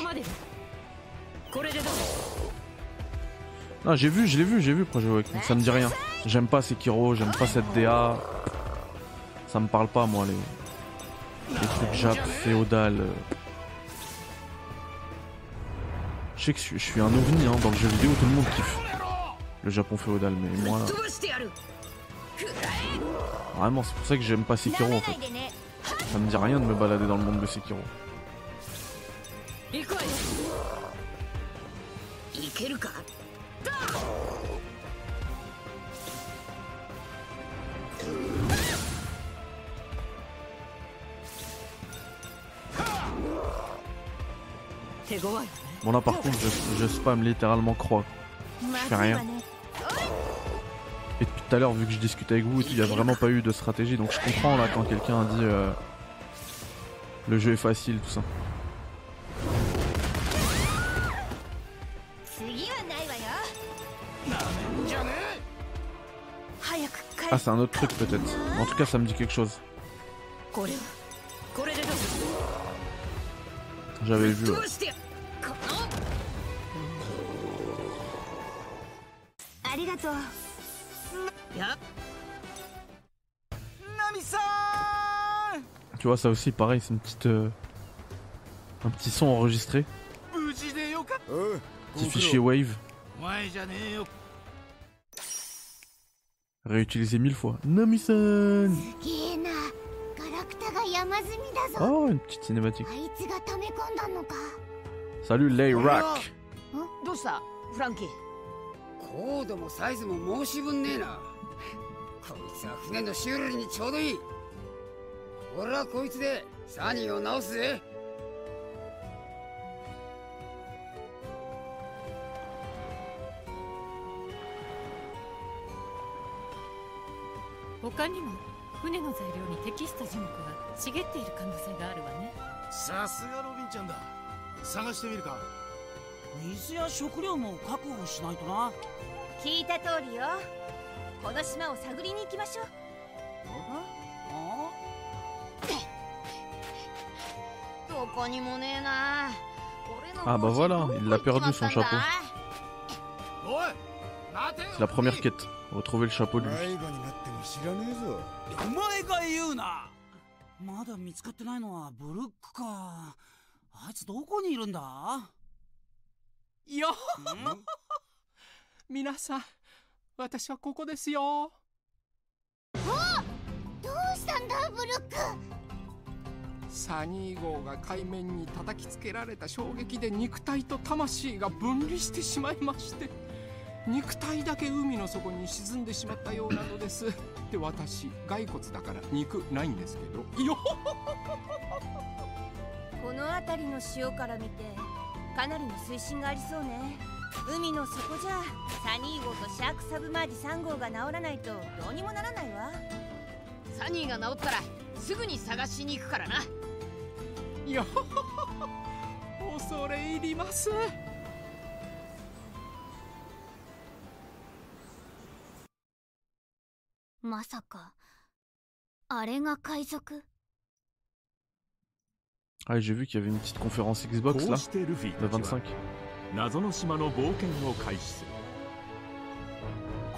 Ah j'ai vu, je l'ai vu, j'ai vu Projet Awakening, ça me dit rien. J'aime pas ces Sekiro, j'aime pas cette DA. Ça me parle pas moi les, les trucs jap féodal. Euh. Je sais que je suis un ovni hein, dans le jeu vidéo, tout le monde kiffe le Japon féodal, mais moi là... Vraiment, c'est pour ça que j'aime pas Sekiro en fait. Ça me dit rien de me balader dans le monde de Sekiro. Bon là par contre je, je spam littéralement croix. Je fais rien tout à l'heure, vu que je discute avec vous, il n'y a vraiment pas eu de stratégie. Donc je comprends là quand quelqu'un dit euh, le jeu est facile, tout ça. Ah, c'est un autre truc peut-être. En tout cas, ça me dit quelque chose. J'avais vu. Tu vois, ça aussi, pareil, c'est une petite. Euh, un petit son enregistré. Euh, petit fichier wave. Réutilisé mille fois. Nami-san Oh, une petite cinématique. Salut, Lay Rock. 高度もサイズも申し分ねえな。こいつは船の修理にちょうどいい。俺はこいつでサニーを直すぜ。他にも船の材料に適した樹木が茂っている可能性があるわね。さすがロビンちゃんだ。探してみるか水や食料も確保しないとな。聞いた通りよ。この島を探りに行きましょう。あどこにもねえな。Ah bah voilà, il l'a perdu son chapeau. C'est la première quête. Retrouver le chapeau de lui. まだ見つかってないのはブルックか。あいつどこにいるんだ？よ。皆さん私はここですよ。どうしたんだブルック。サニー号が海面に叩きつけられた衝撃で肉体と魂が分離してしまいまして肉体だけ海の底に沈んでしまったようなのです。で私骸骨だから肉ないんですけど。よこの辺りの潮から見てかなりの水深がありそうね。海の底じゃサニー号とシャークサブマージ3号が治らないとどうにもならないわ。サニーが治ったらすぐに探しに行くからな。よ恐れ入ります。まさかあれが海賊？Ah, j'ai vu qu'il y avait une petite conférence Xbox こ là, うしてルフィ le たちは25. 謎の島の冒険を開始する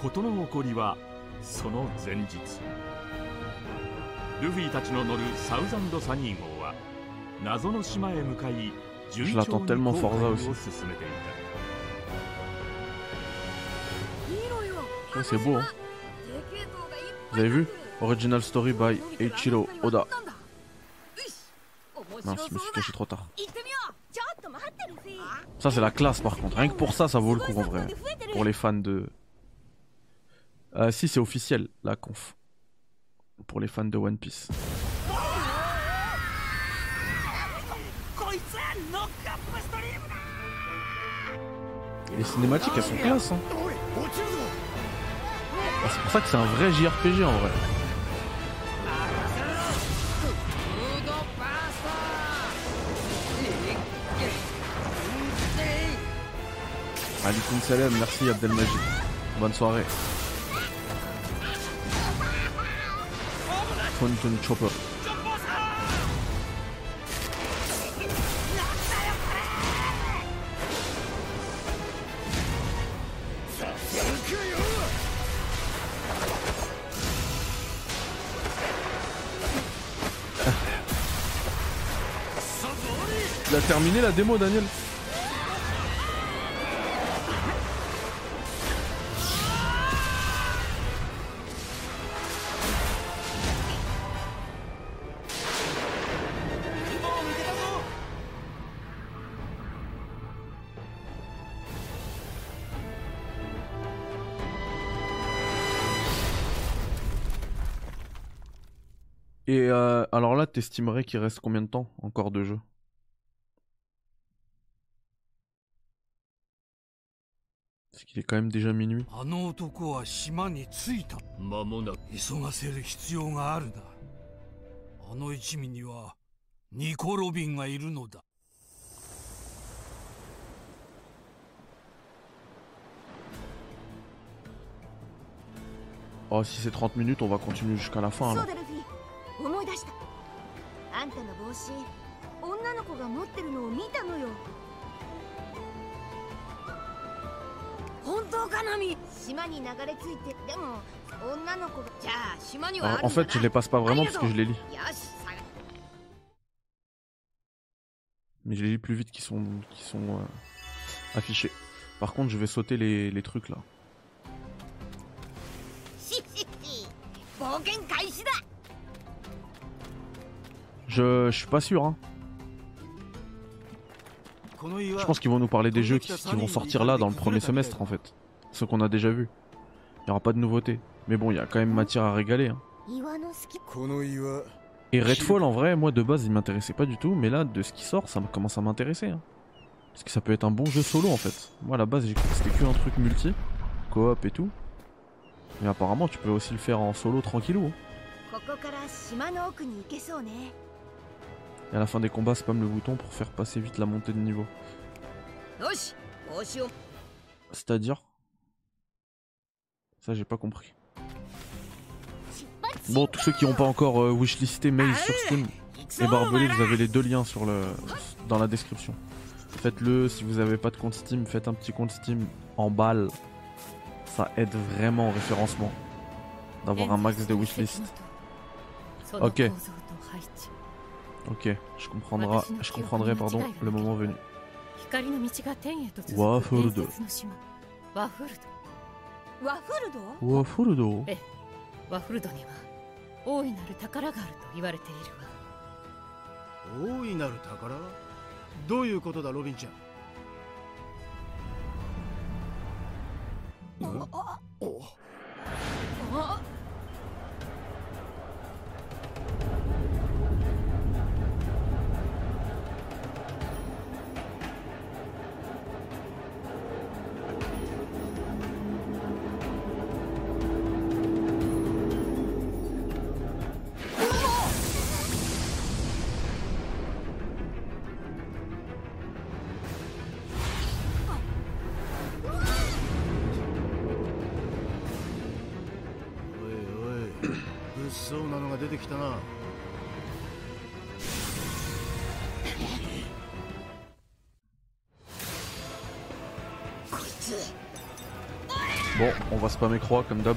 事の起こりはその前日ルフィたちの乗るサウザンド・サニー号は謎の島へ向かい順 Je 調 l'attends に tellement 航 Forza 海 aussi. を進めていた Ouais, c'est beau, hein. Vous avez vu Original Story by Eiichiro Oda. Non, je me suis caché trop tard. Ça, c'est la classe par contre. Rien que pour ça, ça vaut le coup en vrai. Pour les fans de. Euh, si, c'est officiel, la conf. Pour les fans de One Piece. Les cinématiques, elles sont classe. Hein. Ah, c'est pour ça que c'est un vrai JRPG en vrai. ター Alikoum Salam, merci Abdelmajid. Bonne soirée. Quantum Chopper. Il a terminé la démo, Daniel t'estimerais qu'il reste combien de temps encore de jeu? C'est qu'il est quand même déjà minuit. Oh, si c'est 30 minutes, on va continuer jusqu'à la fin alors あんたの帽子女の子が持ってるのを見たのよ本当かナミ島に流れ着いてでも女の子がじゃあ島にはあ Euh, る en んだな fait, je les passe pas vraiment parce que je les lis. よしさ Mais je les lis plus vite qu'ils sont, qu'ils sont euh, affichés. Par contre, je vais sauter les, les trucs là. ししし冒険開始だ Je, suis pas sûr. Hein. Je pense qu'ils vont nous parler des jeux qui, vont sortir là dans le premier semestre en fait. Ce qu'on a déjà vu. Il n'y aura pas de nouveauté. Mais bon, il y a quand même matière à régaler. Hein. Et Redfall en vrai, moi de base il m'intéressait pas du tout, mais là de ce qui sort, ça commence à m'intéresser. Hein. Parce que ça peut être un bon jeu solo en fait. Moi à la base c'était que un truc multi, coop et tout. Mais apparemment tu peux aussi le faire en solo tranquillou. Et à la fin des combats, spam le bouton pour faire passer vite la montée de niveau. C'est-à-dire? Ça, j'ai pas compris. Bon, tous ceux qui n'ont pas encore euh, wishlisté Maze sur Steam et Barbelé, vous avez les deux liens dans la description. Faites-le si vous n'avez pas de compte Steam, faites un petit compte Steam en balle. Ça aide vraiment au référencement d'avoir un max de wishlist. Ok. Ok, je comprendrai, je comprendrai pardon, le moment venu. Waffle Waffle Do. ワフルドには大いなる宝があると言われているわ大いなる宝どういうことだロビンちゃんああああ物騒なのが出てきたな Bon, on va spammer croix comme d'hab.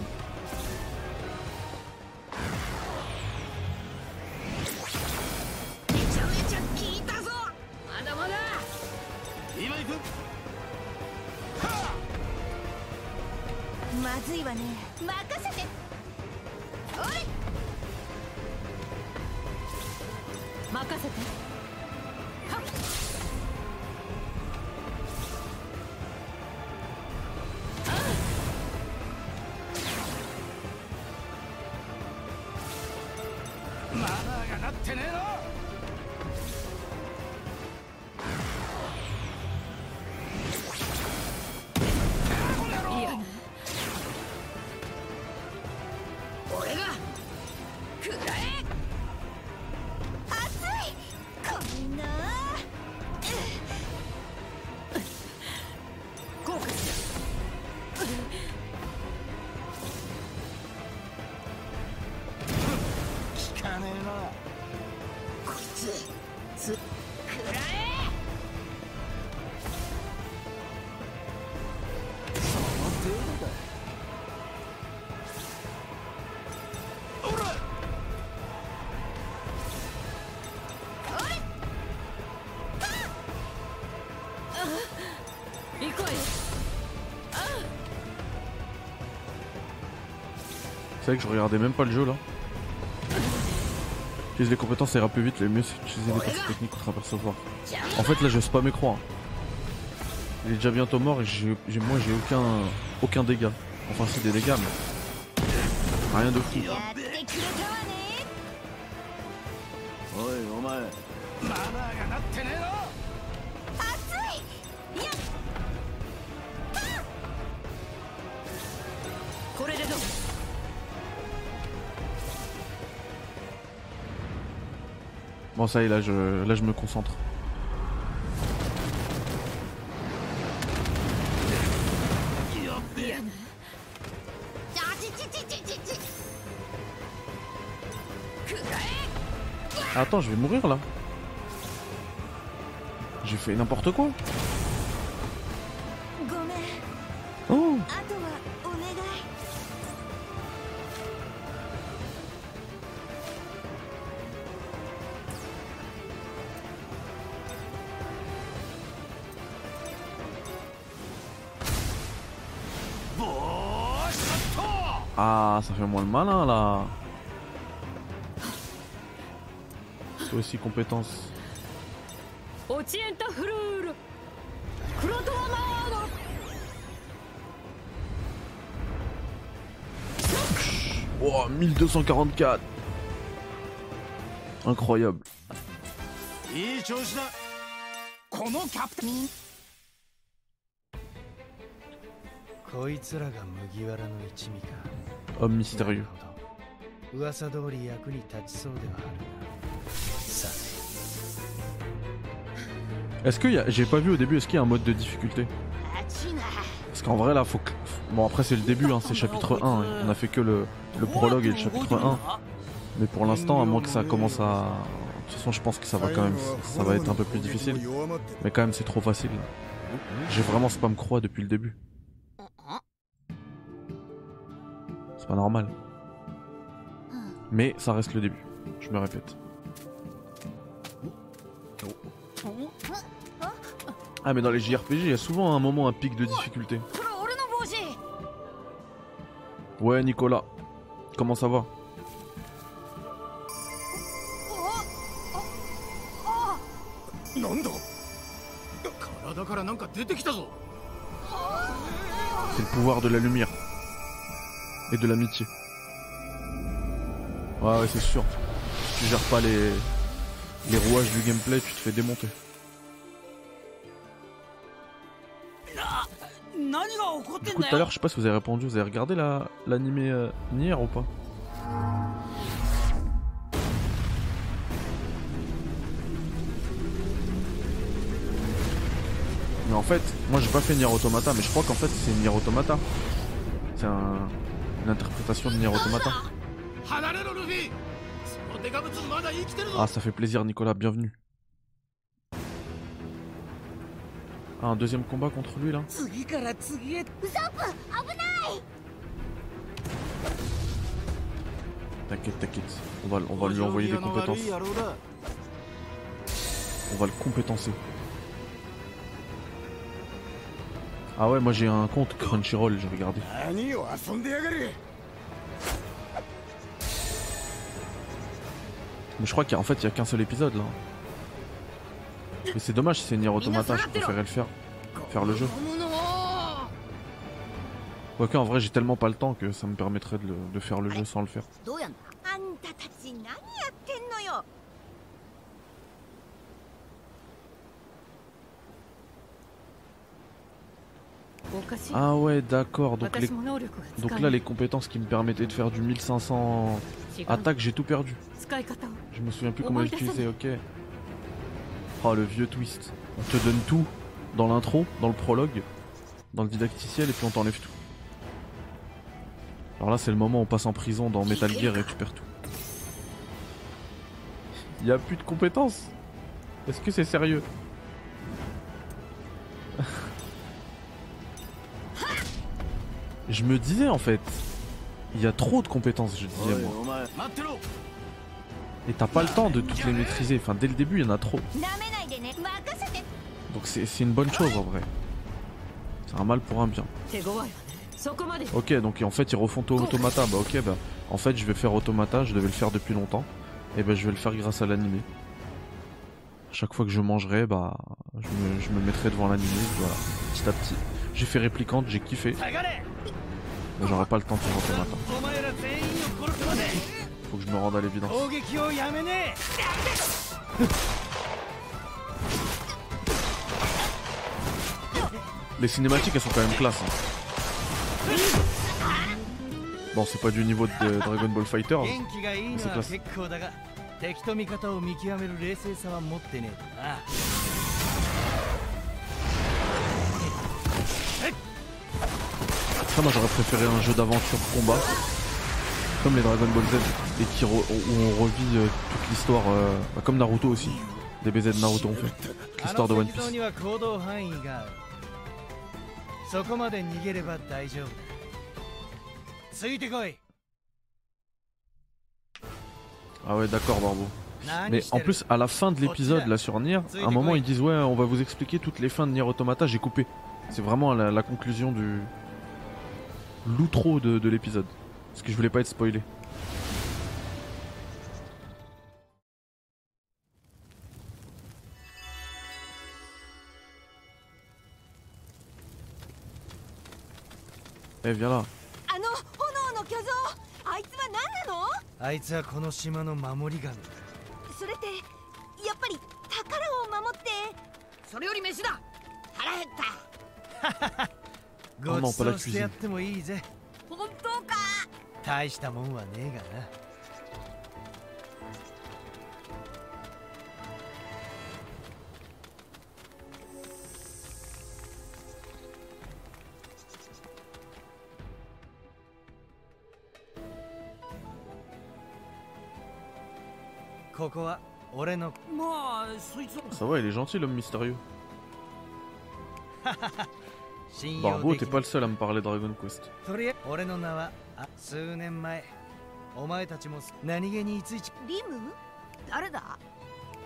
Que je regardais même pas le jeu là. Utiliser les compétences ça ira plus vite, le mieux c'est d'utiliser parties techniques pour apercevoir. En fait là je spam mes croix. hein. Il est déjà bientôt mort et moi j'ai aucun aucun dégât. Enfin c'est des dégâts mais rien de fou. Ça y est, là je, là, je me concentre. Attends, je vais mourir là. J'ai fait n'importe quoi. malin là. Toi aussi compétence. Oh, 1244 Incroyable homme mystérieux. Mmh. Est-ce qu'il y a... J'ai pas vu au début, est-ce qu'il y a un mode de difficulté? Parce qu'en vrai là, faut que... Bon après c'est le début, hein, c'est chapitre 1, hein. on a fait que le, le prologue et le chapitre 1. Mais pour l'instant, à moins que ça commence à... De toute façon, je pense que ça va quand même, ça va être un peu plus difficile. Mais quand même, c'est trop facile. J'ai vraiment spam croix depuis le début. normal. Ah. Mais ça reste le début, je me répète. Ah mais dans les JRPG, il y a souvent un moment, un pic de difficulté. Ouais Nicolas, comment ça va? C'est le pouvoir de la lumière de l'amitié. Ouais, ouais, c'est sûr. Si tu gères pas les... les rouages du gameplay, tu te fais démonter. Du coup, tout à l'heure, je sais pas si vous avez répondu, vous avez regardé l'animé la, euh, Nier ou pas? Mais en fait, moi j'ai pas fait Nier Automata, mais je crois qu'en fait c'est Nier Automata. C'est un une interprétation de Nier Automata. Ah, ça fait plaisir, Nicolas, bienvenue. Ah, un deuxième combat contre lui là. T'inquiète, t'inquiète. On va, on va lui envoyer des compétences. On va le compétencer. Ah ouais, moi j'ai un compte Crunchyroll, j'ai regardé. Mais je crois qu'en fait, il y a qu'un seul épisode là. Mais c'est dommage, c'est Nier Automata, je préférais le faire. Faire le jeu. Quoique en vrai, j'ai tellement pas le temps que ça me permettrait de, faire le jeu sans le faire. Ah ouais, d'accord. Donc. Donc là, les compétences qui me permettaient de faire du 1500 attaque, j'ai tout perdu. Je me souviens plus comment il l'utilisait, ok. Oh, le vieux twist. On te donne tout dans l'intro, dans le prologue, dans le didacticiel, et puis on t'enlève tout. Alors là, c'est le moment où on passe en prison dans Metal Gear et récupère tout. Il a plus de compétences. Est-ce que c'est sérieux? Je me disais en fait, il y a trop de compétences, je disais moi. Et t'as pas le temps de toutes les maîtriser. Enfin, dès le début, il y en a trop. Donc c'est une bonne chose en vrai. C'est un mal pour un bien. Ok, donc en fait, ils refont tout Automata. Bah ok, bah en fait, je vais faire Automata. Je devais le faire depuis longtemps. Et bah je vais le faire grâce à l'animé. Chaque fois que je mangerai, bah je me, je me mettrai devant l'animé. Voilà, petit à petit. J'ai fait réplicante, j'ai kiffé. Mais j'aurai pas le temps de pour Automata faut que je me rende à l'évidence. Les cinématiques elles sont quand même classe. Hein. Bon, c'est pas du niveau de Dragon Ball Fighter, mais c'est classe. Ça, moi j'aurais préféré un jeu d'aventure combat comme les Dragon Ball Z, et qui où on revit euh, toute l'histoire, euh, bah, comme Naruto aussi. DBZ Naruto on fait. L'histoire de One Piece. Ah ouais d'accord Barbo. Mais en plus à la fin de l'épisode là sur Nier, à un moment ils disent ouais on va vous expliquer toutes les fins de Nier Automata, j'ai coupé. C'est vraiment la, conclusion du l'outro de l'épisode. parce que je voulais pas être spoilé. Eh viens là. あの炎の巨像あいつは何なのあいつはこの島の守り神それってやっぱり宝を守ってそれより飯だ腹減ったごちまあパラそうしてやってもいいぜ本当か 大したもんはねえがな ここは俺のまあそいつは Ça va, il est gentil l'homme mystérieux. 信用 Barbo, でき t'es る pas le seul à me parler Dragon Quest. あ数年前お前たちも何気にいついちリム？誰だ？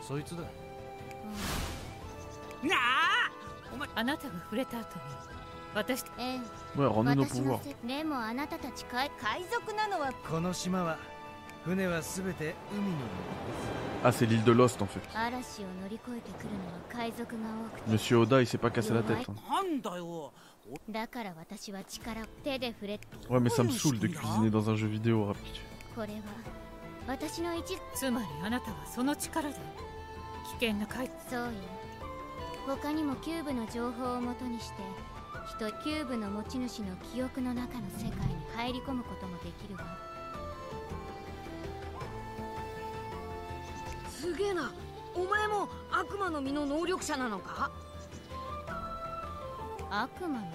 そいつだ。なあ！あなたが触れた後に私ええ。私の.せでもあなたたち海海賊なのは。この島は船はすべて海の Ah, c'est l'île de Lost en fait. 嵐を乗り越えてくるのは海賊が多くて。Monsieur Oda, il s'est pas cassé la tête. hein. なんだよだから私は力を手で触れ Ouais, mais ça me saoule de cuisiner dans un jeu vidéo, Rappi. これは私の一つ。まりあなたはその力で危険な海そうよ。他にもキューブの情報をもとにして人キューブの持ち主の記憶の中の世界に入り込むこともできるわ。すげえな。お前も悪魔の実の能力者なのか？悪魔の。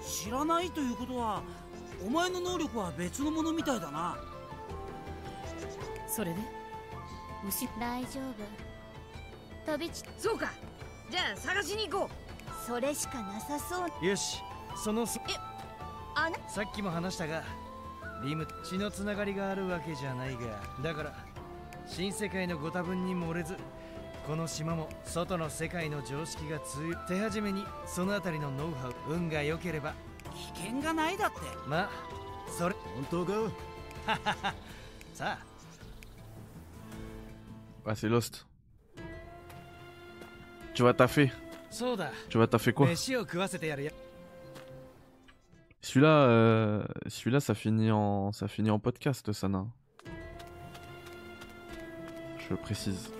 知らないということはお前の能力は別のものみたいだな。それで？牛大丈夫。飛び散そうか。じゃあ探しに行こそれしかなさそうよしそのすあなさっきも話したがリム血のつながりがあるわけじゃないがだから新世界のご多分に漏れずこの島も外の世界の常識が通手始めにそのあたりのノウハウ運が良ければ危険がないだってまあそれ本当かさあ Ah, c'est Lost. Tu vas taffer. そうだ Tu vas taffer quoi 飯を食わせてやるよ Celui-là, euh, celui-là, ça finit en, ça finit en podcast, Sana. Je précise,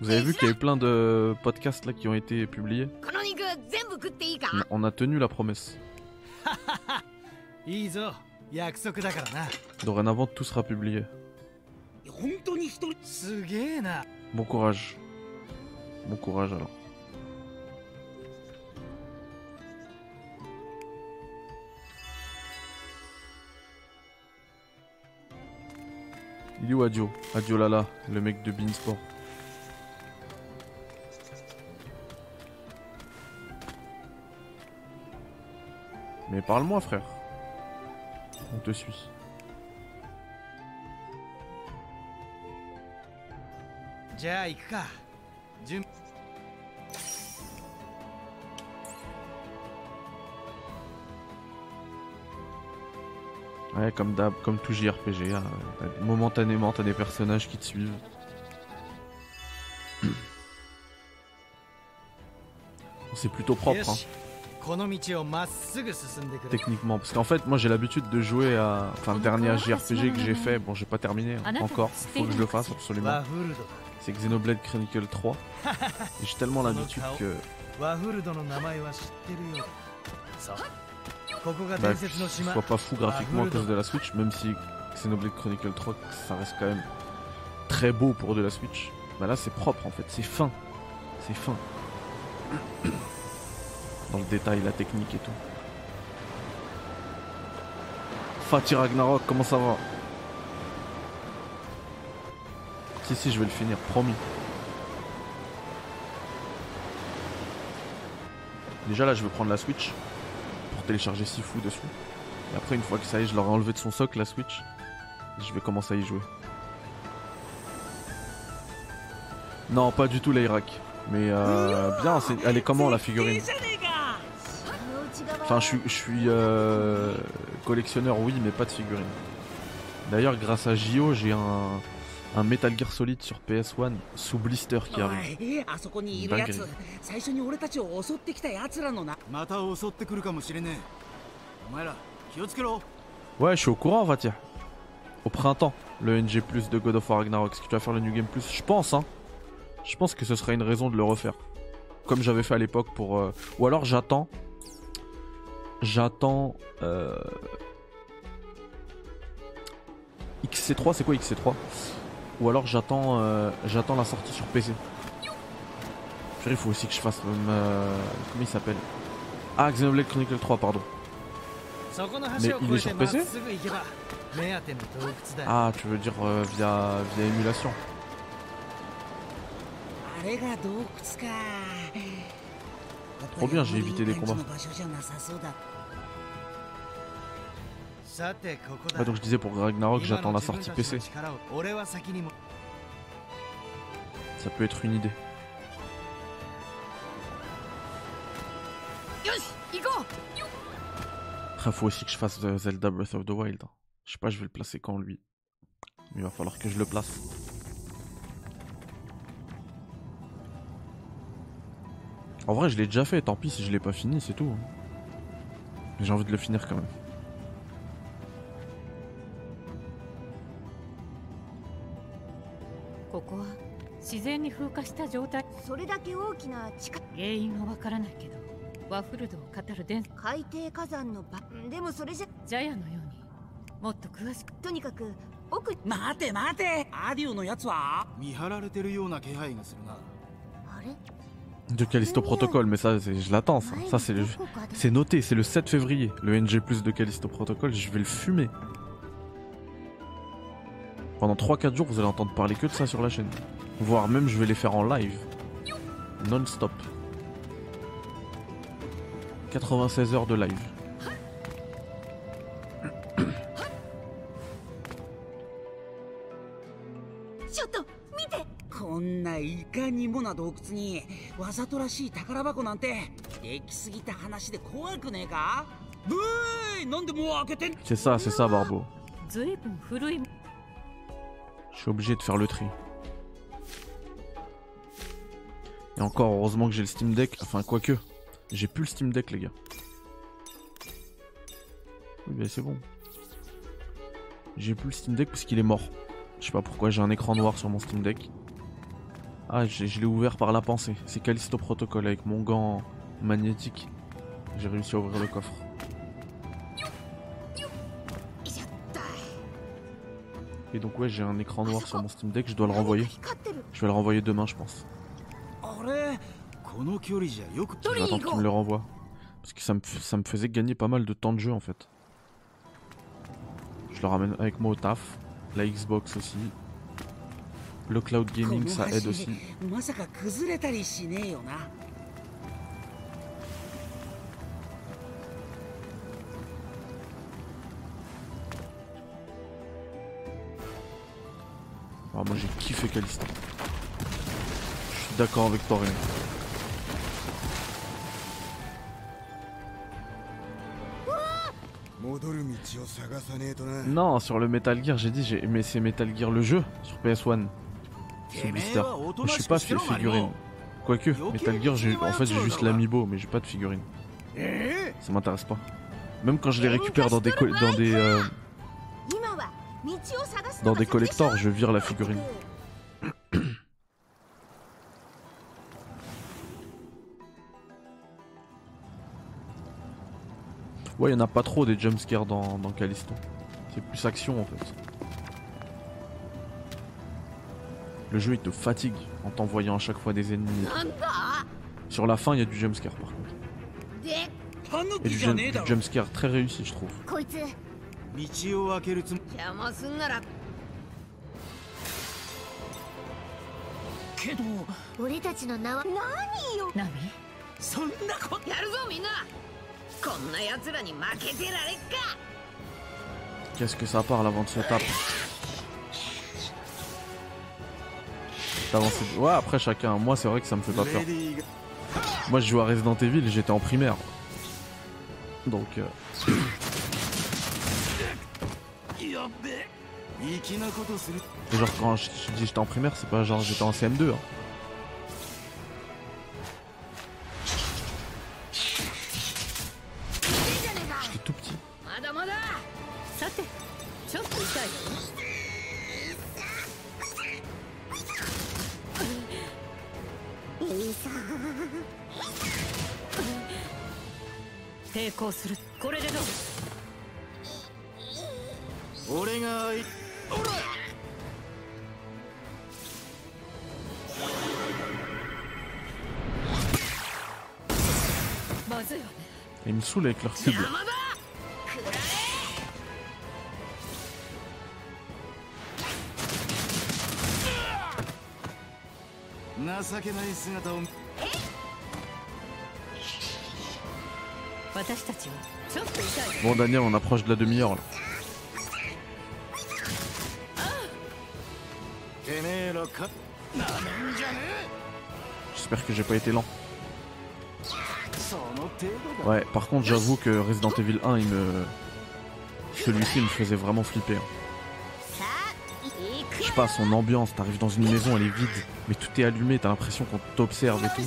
Vous avez vu qu'il y a eu plein de podcasts là qui ont été publiés On a tenu la promesse. Dorénavant, tout sera publié. Bon courage. Bon courage alors. Il est où Adio Adio Lala, le mec de Beansport. Mais parle-moi frère. On te suit. « Ouais, comme comme tout JRPG, hein, momentanément t'as des personnages qui te suivent. C'est plutôt propre, hein. Techniquement, parce qu'en fait, moi j'ai l'habitude de jouer à. Enfin, le dernier JRPG que j'ai fait, bon, j'ai pas terminé hein, encore, faut que je le fasse absolument. C'est Xenoblade Chronicle 3. Et j'ai tellement l'habitude que. Bah, sois pas fou graphiquement à cause de la Switch, même si Xenoblade Chronicle 3, ça reste quand même très beau pour de la Switch. Bah là, c'est propre en fait, c'est fin. C'est fin. Dans le détail, la technique et tout. Fatih Ragnarok, comment ça va? Si, si, je vais le finir, promis. Déjà là, je vais prendre la Switch pour télécharger Sifu dessus. Et après, une fois que ça y est, je l'aurai enlevé de son socle, la Switch, je vais commencer à y jouer. Non, pas du tout l'Irak. Mais euh, bien, elle est comment la figurine? Enfin, je suis, je suis euh, collectionneur, oui, mais pas de figurine. D'ailleurs, grâce à JO, j'ai un, un Metal Gear Solid sur PS1 sous blister qui arrive. Ouais, je suis au courant, Vatia. Au printemps, le NG Plus de God of War Ragnarok. Est-ce que tu vas faire le New Game Plus Je pense, hein. Je pense que ce serait une raison de le refaire. Comme j'avais fait à l'époque pour. Euh, ou alors j'attends. J'attends. Euh... XC3, c'est quoi XC3 Ou alors j'attends euh, j'attends la sortie sur PC. Il faut aussi que je fasse. Euh, comment il s'appelle? Ah, Xenoblade Chronicle 3, pardon. Mais il est sur PC Ah, tu veux dire via, via émulation Trop bien, j'ai évité des combats. Ah, donc je disais pour Ragnarok, j'attends la sortie PC. Ça peut être une idée. Après, faut aussi que je fasse Zelda Breath of the Wild. Je sais pas, je vais le placer quand lui. Il va falloir que je le place. En vrai, je l'ai déjà fait, tant pis si je l'ai pas fini, c'est tout. J'ai envie de le finir quand même. ここは。自然に風化した状態。それだけ大きな地下。原因はわからないけどワッフルドを語る伝海底火山の場でもそれじゃ。ジャヤのようにもっと詳しく。とにかく奥。待て待て。アディオのやつは？見張られてるような気配がするな。あれ？De Callisto Protocol, mais ça, je l'attends. Ça, ça c'est noté, c'est le 7 février, le NG de Callisto Protocol, je vais le fumer. Pendant 3-4 jours, vous allez entendre parler que de ça sur la chaîne. Voire même, je vais les faire en live. Non-stop. 96 heures de live. C'est ça, c'est ça, Barbeau. Je suis obligé de faire le tri. Et encore, heureusement que j'ai le Steam Deck. Enfin, quoique. J'ai plus le Steam Deck, les gars. Oui, mais c'est bon. J'ai plus le Steam Deck parce qu'il est mort. Je sais pas pourquoi, j'ai un écran noir sur mon Steam Deck. Ah, je, l'ai ouvert par la pensée. C'est Callisto Protocol avec mon gant magnétique. J'ai réussi à ouvrir le coffre. Et donc ouais, j'ai un écran noir sur mon Steam Deck, je dois le renvoyer. Je vais le renvoyer demain, je pense. J'attends qu'il me le renvoie. Parce que ça me, ça me faisait gagner pas mal de temps de jeu en fait. Je le ramène avec moi au taf. La Xbox aussi. Le cloud gaming, ça aide aussi. Ah, moi j'ai kiffé Calista. Je suis d'accord avec toi René. Non, sur le Metal Gear, j'ai dit, mais c'est Metal Gear le jeu sur PS1 blister. je suis pas figurine. Quoique, Metal Gear, en fait j'ai juste l'amiibo, mais j'ai pas de figurine. Ça m'intéresse pas. Même quand je les récupère dans des, dans des, euh, dans des collectors, je vire la figurine. Ouais, il y en a pas trop des jumpscares dans, dans Callisto. C'est plus action en fait. Le jeu il te fatigue en t'envoyant à chaque fois des ennemis. Sur la fin, il y a du jumpscare par contre. Et du, jump, du jumpscare très réussi, je trouve. けるつも邪魔すんならけど俺たちの名は何よ何そんなことやるぞみんなこんな奴らに負けてられっか Qu'est-ce que ça parle avant de se taper D'avancer. Ouais, après chacun. Moi, c'est vrai que ça me fait pas peur. Moi, je joue à Resident Evil et j'étais en primaire. Donc. Euh... Et genre, quand je, je dis j'étais en primaire, c'est pas genre j'étais en CM2. Hein. Bon Daniel, on approche de la demi-heure là. J'espère que j'ai pas été lent. Ouais, par contre, j'avoue que Resident Evil 1, il me. Celui-ci, il me faisait vraiment flipper. Je sais pas, son ambiance, t'arrives dans une maison, elle est vide, mais tout est allumé, t'as l'impression qu'on t'observe et tout.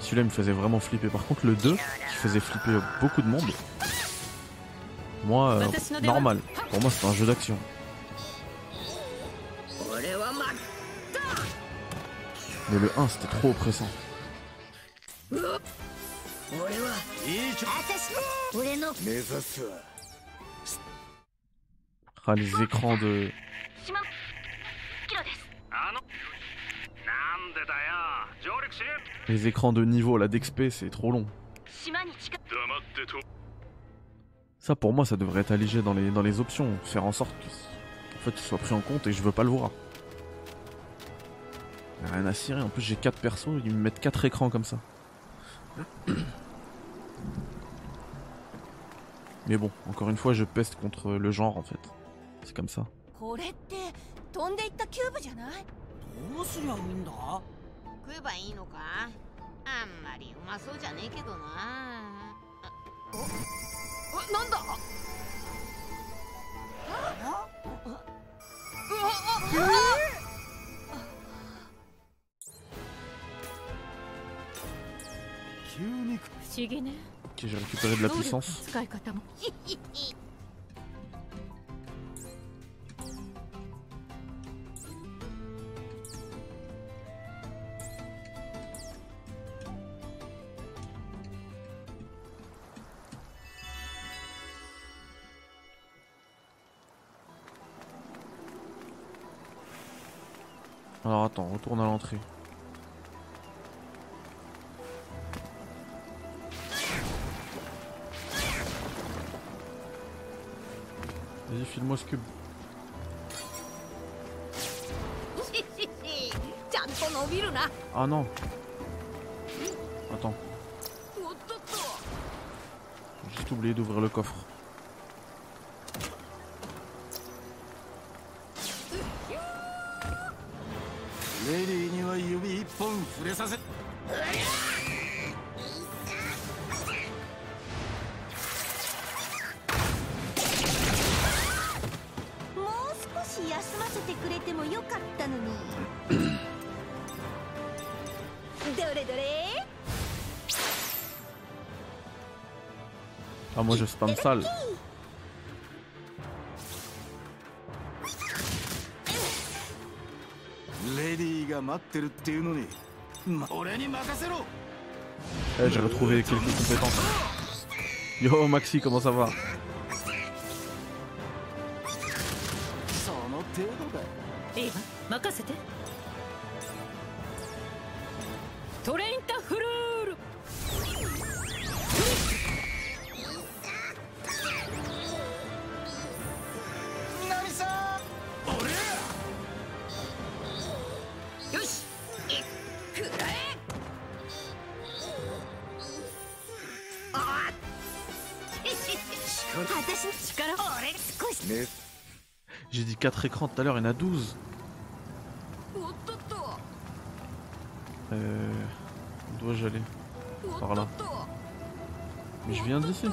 Celui-là, il me faisait vraiment flipper. Par contre, le 2, qui faisait flipper beaucoup de monde, moi, euh, normal. Pour moi, c'est un jeu d'action. Mais le 1, c'était trop oppressant. 俺はいいちょ俺の目指すは Ah, les écrans de. 島キロですあのなんでだよ上陸しね Les écrans de niveau, là, d'XP, c'est trop long. 島に近黙ってと Ça, pour moi, ça devrait être allégé dans les, dans les options. Faire en sorte que, en fait, ce soit pris en compte et je veux pas le voir. Y a Rien à cirer. En plus, j'ai 4 persos, ils me mettent 4 écrans comme ça. Mais bon, encore une fois, je peste contre le genre en fait. C'est comme ça. Ok, j'ai récupéré de la puissance. Alors attends, retourne à l'entrée. Vas-y, file-moi ce cube. Ah non. Attends. J'ai juste oublié d'ouvrir le coffre. Ah, moi je spam sale. Eh, j'ai retrouvé quelques compétences. Yo Maxi, comment ça va? Eh, 4 écrans tout à l'heure, il y en a 12. Euh. Où dois-je aller? Par là. Mais je viens d'ici.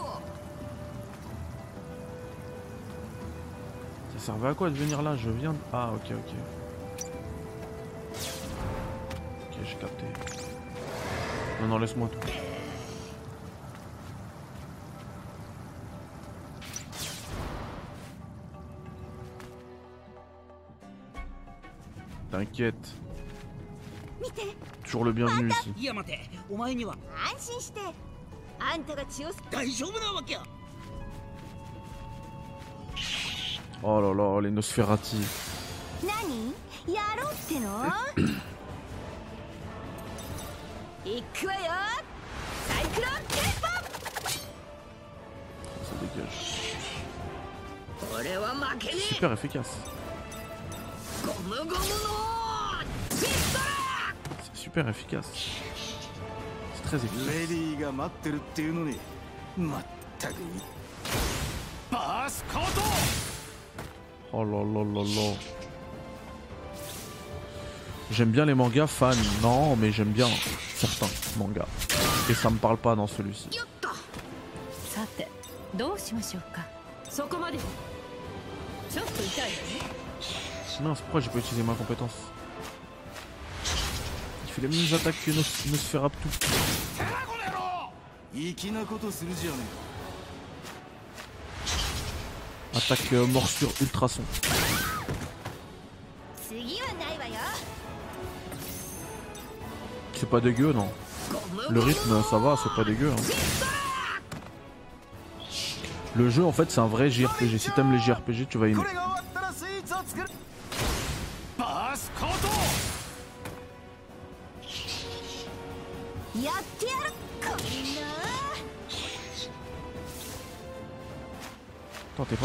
Ça servait à quoi de venir là? Je viens. De... Ah, ok, ok. Ok, j'ai capté. Non, non, laisse-moi tout. T'inquiète. Toujours le bienvenu. Oh là là, les Nosferati. Super efficace. C'est super efficace. C'est très efficace. Oh là là là là. J'aime bien les mangas fans, non, mais j'aime bien certains mangas. Et ça me parle pas dans celui-ci. Mince, pourquoi j'ai pas utilisé ma compétence? il a mis une attaque que nos, se fera tout. Attaque euh, morsure ultrason. C'est pas dégueu non? Le rythme ça va, c'est pas dégueu. Hein. Le jeu en fait c'est un vrai JRPG. Si t'aimes les JRPG tu vas aimer.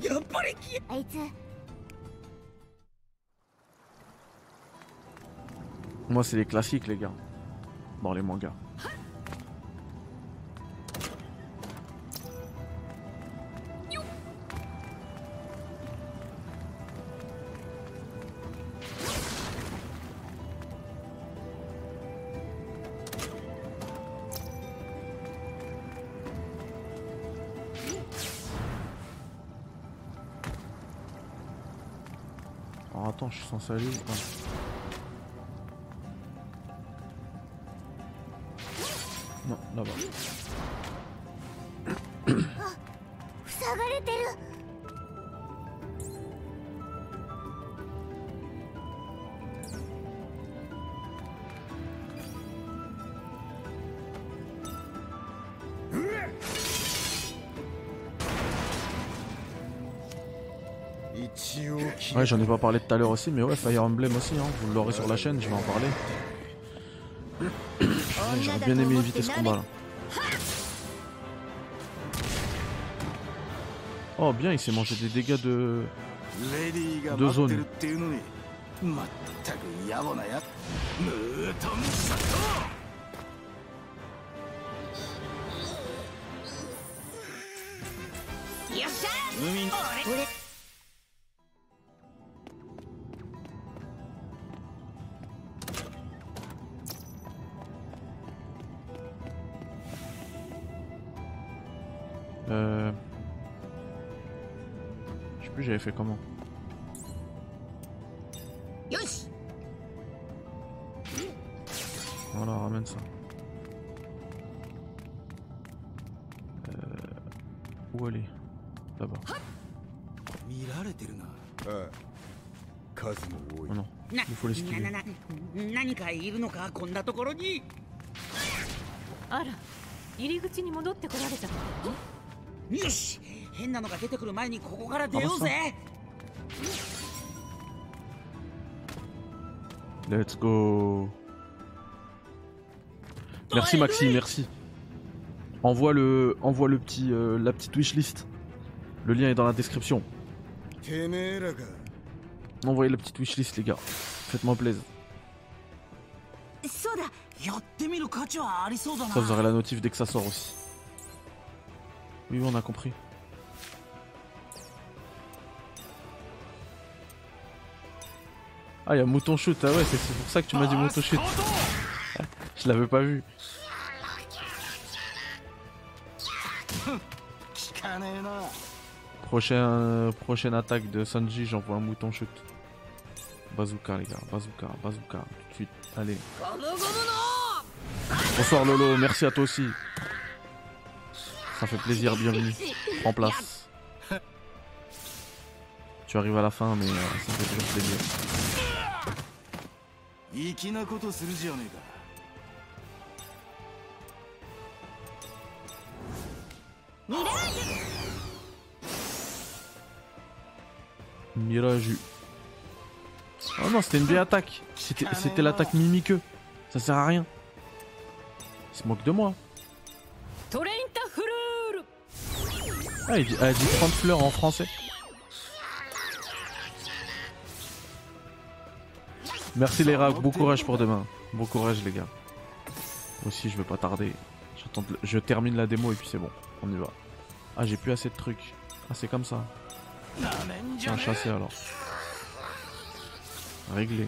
やっぱりきあいつ Moi, c'est les classiques, les gars. Dans les mangas. Censé aller où Ah. Non, là-bas. J'en ai pas parlé tout à l'heure aussi, mais ouais, Fire Emblem aussi, hein. vous l'aurez sur la chaîne, je vais en parler. J'aurais bien aimé éviter ce combat là. Oh, bien, il s'est mangé des dégâts de. レデ あら入り口に戻ってこられちゃったのよし変なのが出てくる前にここから出ようぜ Let's go. Merci Maxi, merci. Envoie le, envoie le petit, euh, la petite wishlist. Le lien est dans la description. てめえらが Envoyez la petite wishlist les gars. Faites-moi plaisir. そうだ Ça vous aurez la notif dès que ça sort aussi. Oui, on a compris. Ah, il y a mouton shoot, ah ouais, c'est pour ça que tu m'as dit mouton shoot. Je l'avais pas vu. Prochain, prochaine attaque de Sanji, j'envoie un mouton shoot. Bazooka les gars, bazooka, bazooka, tout de suite, allez. Bonsoir Lolo, merci à toi aussi. Ça fait plaisir, bienvenue. Prends place. Tu arrives à la fin, mais euh, ça fait toujours plaisir. Mirage. Oh non, c'était une vieille attaque. C'était l'attaque mimiqueux. Ça sert à rien. Il se moque de moi. Ah, il dit, ah, dit 30 fleurs en français. Merci les rats, bon courage pour demain. Bon courage les gars. Aussi, je vais pas tarder. Je termine la démo et puis c'est bon. On y va. Ah, j'ai plus assez de trucs. Ah, c'est comme ça. Un chassé alors. Réglé.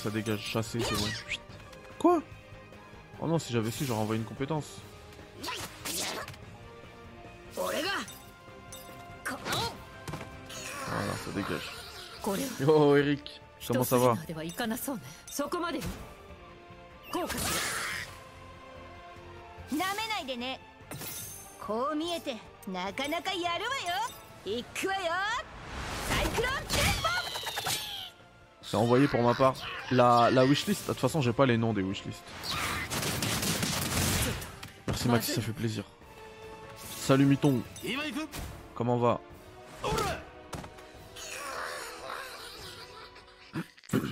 ça dégage chasser, c'est bon. Quoi? Oh non, si j'avais su, j'aurais envoyé une compétence. Ah voilà, ça dégage. Yo Eric, comment ça va? C'est envoyé pour ma part la, la wishlist. De toute façon, j'ai pas les noms des wishlists. Merci Maxi, ça fait plaisir. Salut Miton. Comment va?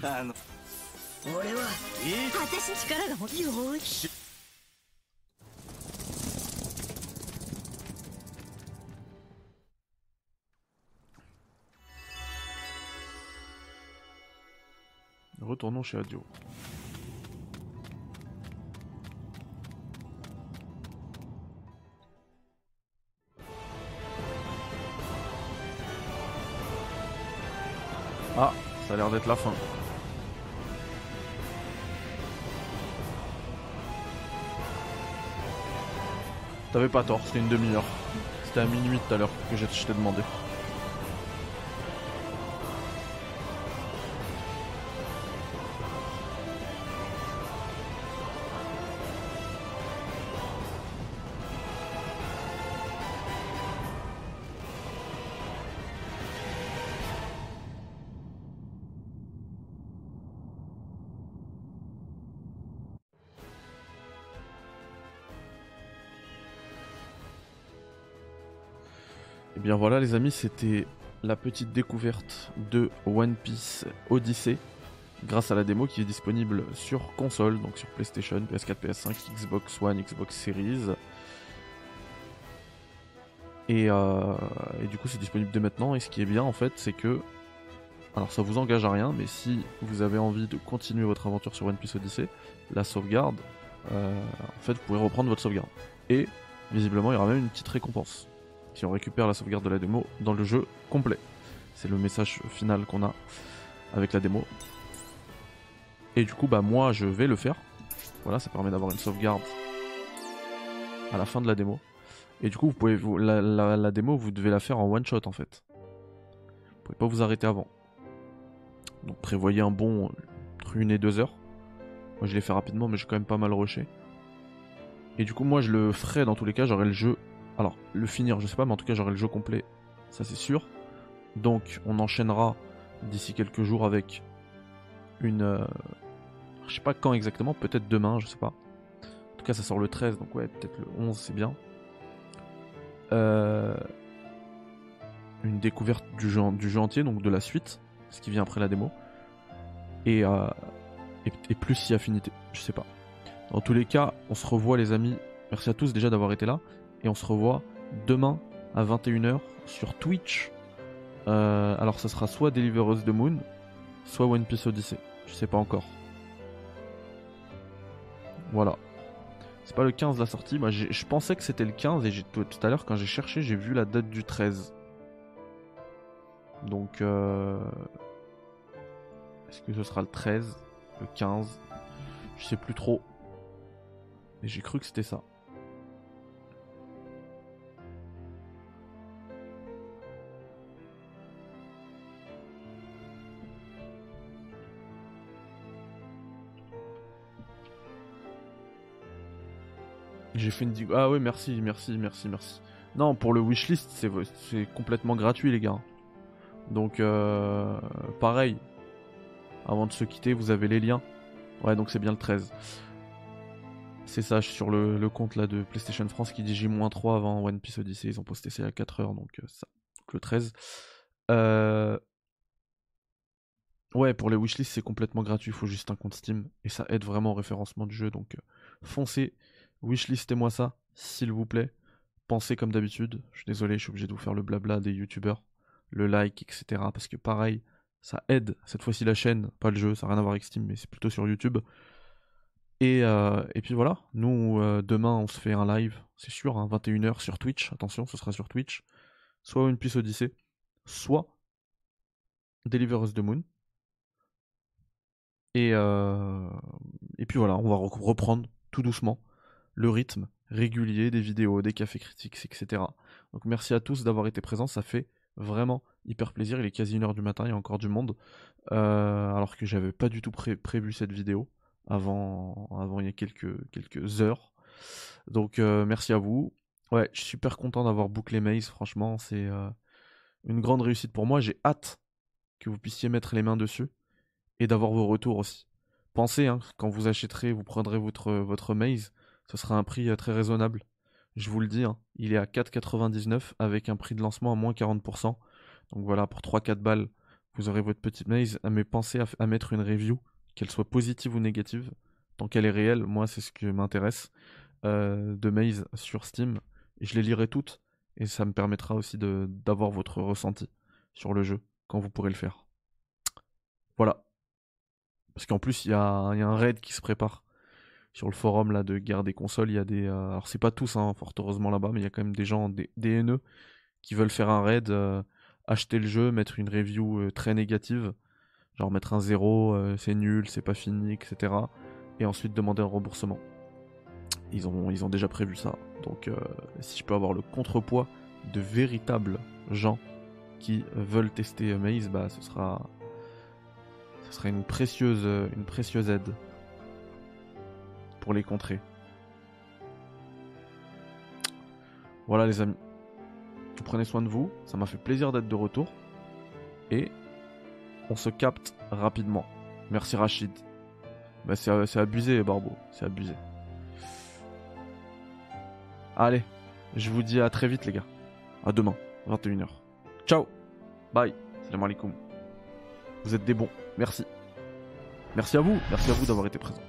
Ah non. Retournons chez Adio. Ah, ça a l'air d'être la fin. T'avais pas tort, c'était une demi-heure. C'était à minuit tout à l'heure que je t'ai demandé. Voilà les amis, c'était la petite découverte de One Piece Odyssey grâce à la démo qui est disponible sur console, donc sur PlayStation, PS4, PS5, Xbox One, Xbox Series. Et, euh, et du coup c'est disponible dès maintenant et ce qui est bien en fait c'est que alors ça vous engage à rien mais si vous avez envie de continuer votre aventure sur One Piece Odyssey la sauvegarde euh, en fait vous pouvez reprendre votre sauvegarde et visiblement il y aura même une petite récompense si on récupère la sauvegarde de la démo dans le jeu complet c'est le message final qu'on a avec la démo et du coup bah moi je vais le faire voilà ça permet d'avoir une sauvegarde à la fin de la démo et du coup, vous pouvez la, démo, vous devez la faire en one shot en fait. Vous pouvez pas vous arrêter avant. Donc prévoyez un bon entre une et deux heures. Moi je l'ai fait rapidement, mais j'ai quand même pas mal rushé. Et du coup, moi je le ferai dans tous les cas, j'aurai le jeu. Alors, le finir, je sais pas, mais en tout cas, j'aurai le jeu complet, ça c'est sûr. Donc, on enchaînera d'ici quelques jours avec une. Euh, je sais pas quand exactement, peut-être demain, je sais pas. En tout cas, ça sort le 13, donc ouais, peut-être le 11, c'est bien. Euh, une découverte du jeu, entier, donc de la suite, ce qui vient après la démo. Et, euh, et, plus si affinité, je sais pas. Dans tous les cas, on se revoit les amis. Merci à tous déjà d'avoir été là. Et on se revoit demain à 21h sur Twitch. Euh, alors ça sera soit Deliver the Moon, soit One Piece Odyssey. Je sais pas encore. Voilà. C'est pas le 15 la sortie. Je pensais que c'était le 15 et tout, à l'heure, quand j'ai cherché, j'ai vu la date du 13. Donc, euh... est-ce que ce sera le 13, le 15 Je sais plus trop. Et j'ai cru que c'était ça. J'ai fait une Ah ouais, merci, merci, merci, merci. Non, pour le wishlist, c'est complètement gratuit, les gars. Donc, euh, pareil. Avant de se quitter, vous avez les liens. Ouais, donc c'est bien le 13. C'est ça, sur le, compte là de PlayStation France qui dit J-3 avant One Piece Odyssey. Ils ont posté ça il y a 4 heures, donc euh, ça. le 13. Euh... Ouais, pour les wishlists, c'est complètement gratuit. Il faut juste un compte Steam. Et ça aide vraiment au référencement du jeu. Donc, foncez. Wishlistez-moi ça, s'il vous plaît. Pensez comme d'habitude. Je suis désolé, je suis obligé de vous faire le blabla des youtubeurs, le like, etc. Parce que pareil, ça aide cette fois-ci la chaîne, pas le jeu, ça n'a rien à voir avec Steam, mais c'est plutôt sur YouTube. Et, euh, et puis voilà, nous, euh, demain, on se fait un live, c'est sûr, 21h hein, sur Twitch. Attention, ce sera sur Twitch. Soit une puce Odyssey, soit Deliver Us the Moon. Et, euh, et puis voilà, on va reprendre tout doucement le rythme régulier des vidéos, des cafés critiques, etc. Donc merci à tous d'avoir été présents, ça fait vraiment hyper plaisir. Il est quasi une heure du matin, il y a encore du monde, euh, alors que j'avais pas du tout prévu cette vidéo avant, avant il y a quelques, quelques heures. Donc euh, merci à vous. Ouais, je suis super content d'avoir bouclé Maze, franchement, c'est euh, une grande réussite pour moi. J'ai hâte que vous puissiez mettre les mains dessus et d'avoir vos retours aussi. Pensez, hein, quand vous achèterez, vous prendrez votre, votre Maze, ce sera un prix euh, très raisonnable. Je vous le dis, hein, il est à 4,99 avec un prix de lancement à moins 40%. Donc voilà, pour 3-4 balles, vous aurez votre petite maze. Mais pensez à, mettre une review, qu'elle soit positive ou négative. Tant qu'elle est réelle, moi c'est ce qui m'intéresse, euh, de maze sur Steam. Je les lirai toutes. Et ça me permettra aussi d'avoir votre ressenti sur le jeu quand vous pourrez le faire. Voilà. Parce qu'en plus, il y, a un raid qui se prépare sur le forum là de guerre des consoles, il y a des euh, alors c'est pas tous hein, fort heureusement là-bas, mais il y a quand même des gens des, DNE qui veulent faire un raid, euh, acheter le jeu, mettre une review euh, très négative, genre mettre un zéro, c'est nul, c'est pas fini, etc. Et ensuite demander un remboursement. Ils ont, ils ont déjà prévu ça. Donc si je peux avoir le contrepoids de véritables gens qui veulent tester Maze, bah ce sera, ce sera une précieuse, une précieuse aide pour les contrer. Voilà les amis. Prenez soin de vous, ça m'a fait plaisir d'être de retour. Et on se capte rapidement. Merci Rachid. Bah, c'est abusé Barbo, c'est abusé. Allez, je vous dis à très vite les gars. À demain. 21h. Ciao. Bye. Salam alaikum. Vous êtes des bons. Merci. Merci à vous. Merci à vous d'avoir été présents.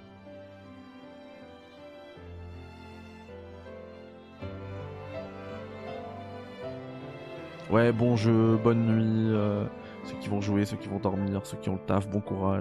Ouais, bon jeu, bonne nuit. euh, ceux qui vont jouer, ceux qui vont dormir, ceux qui ont le taf, bon courage.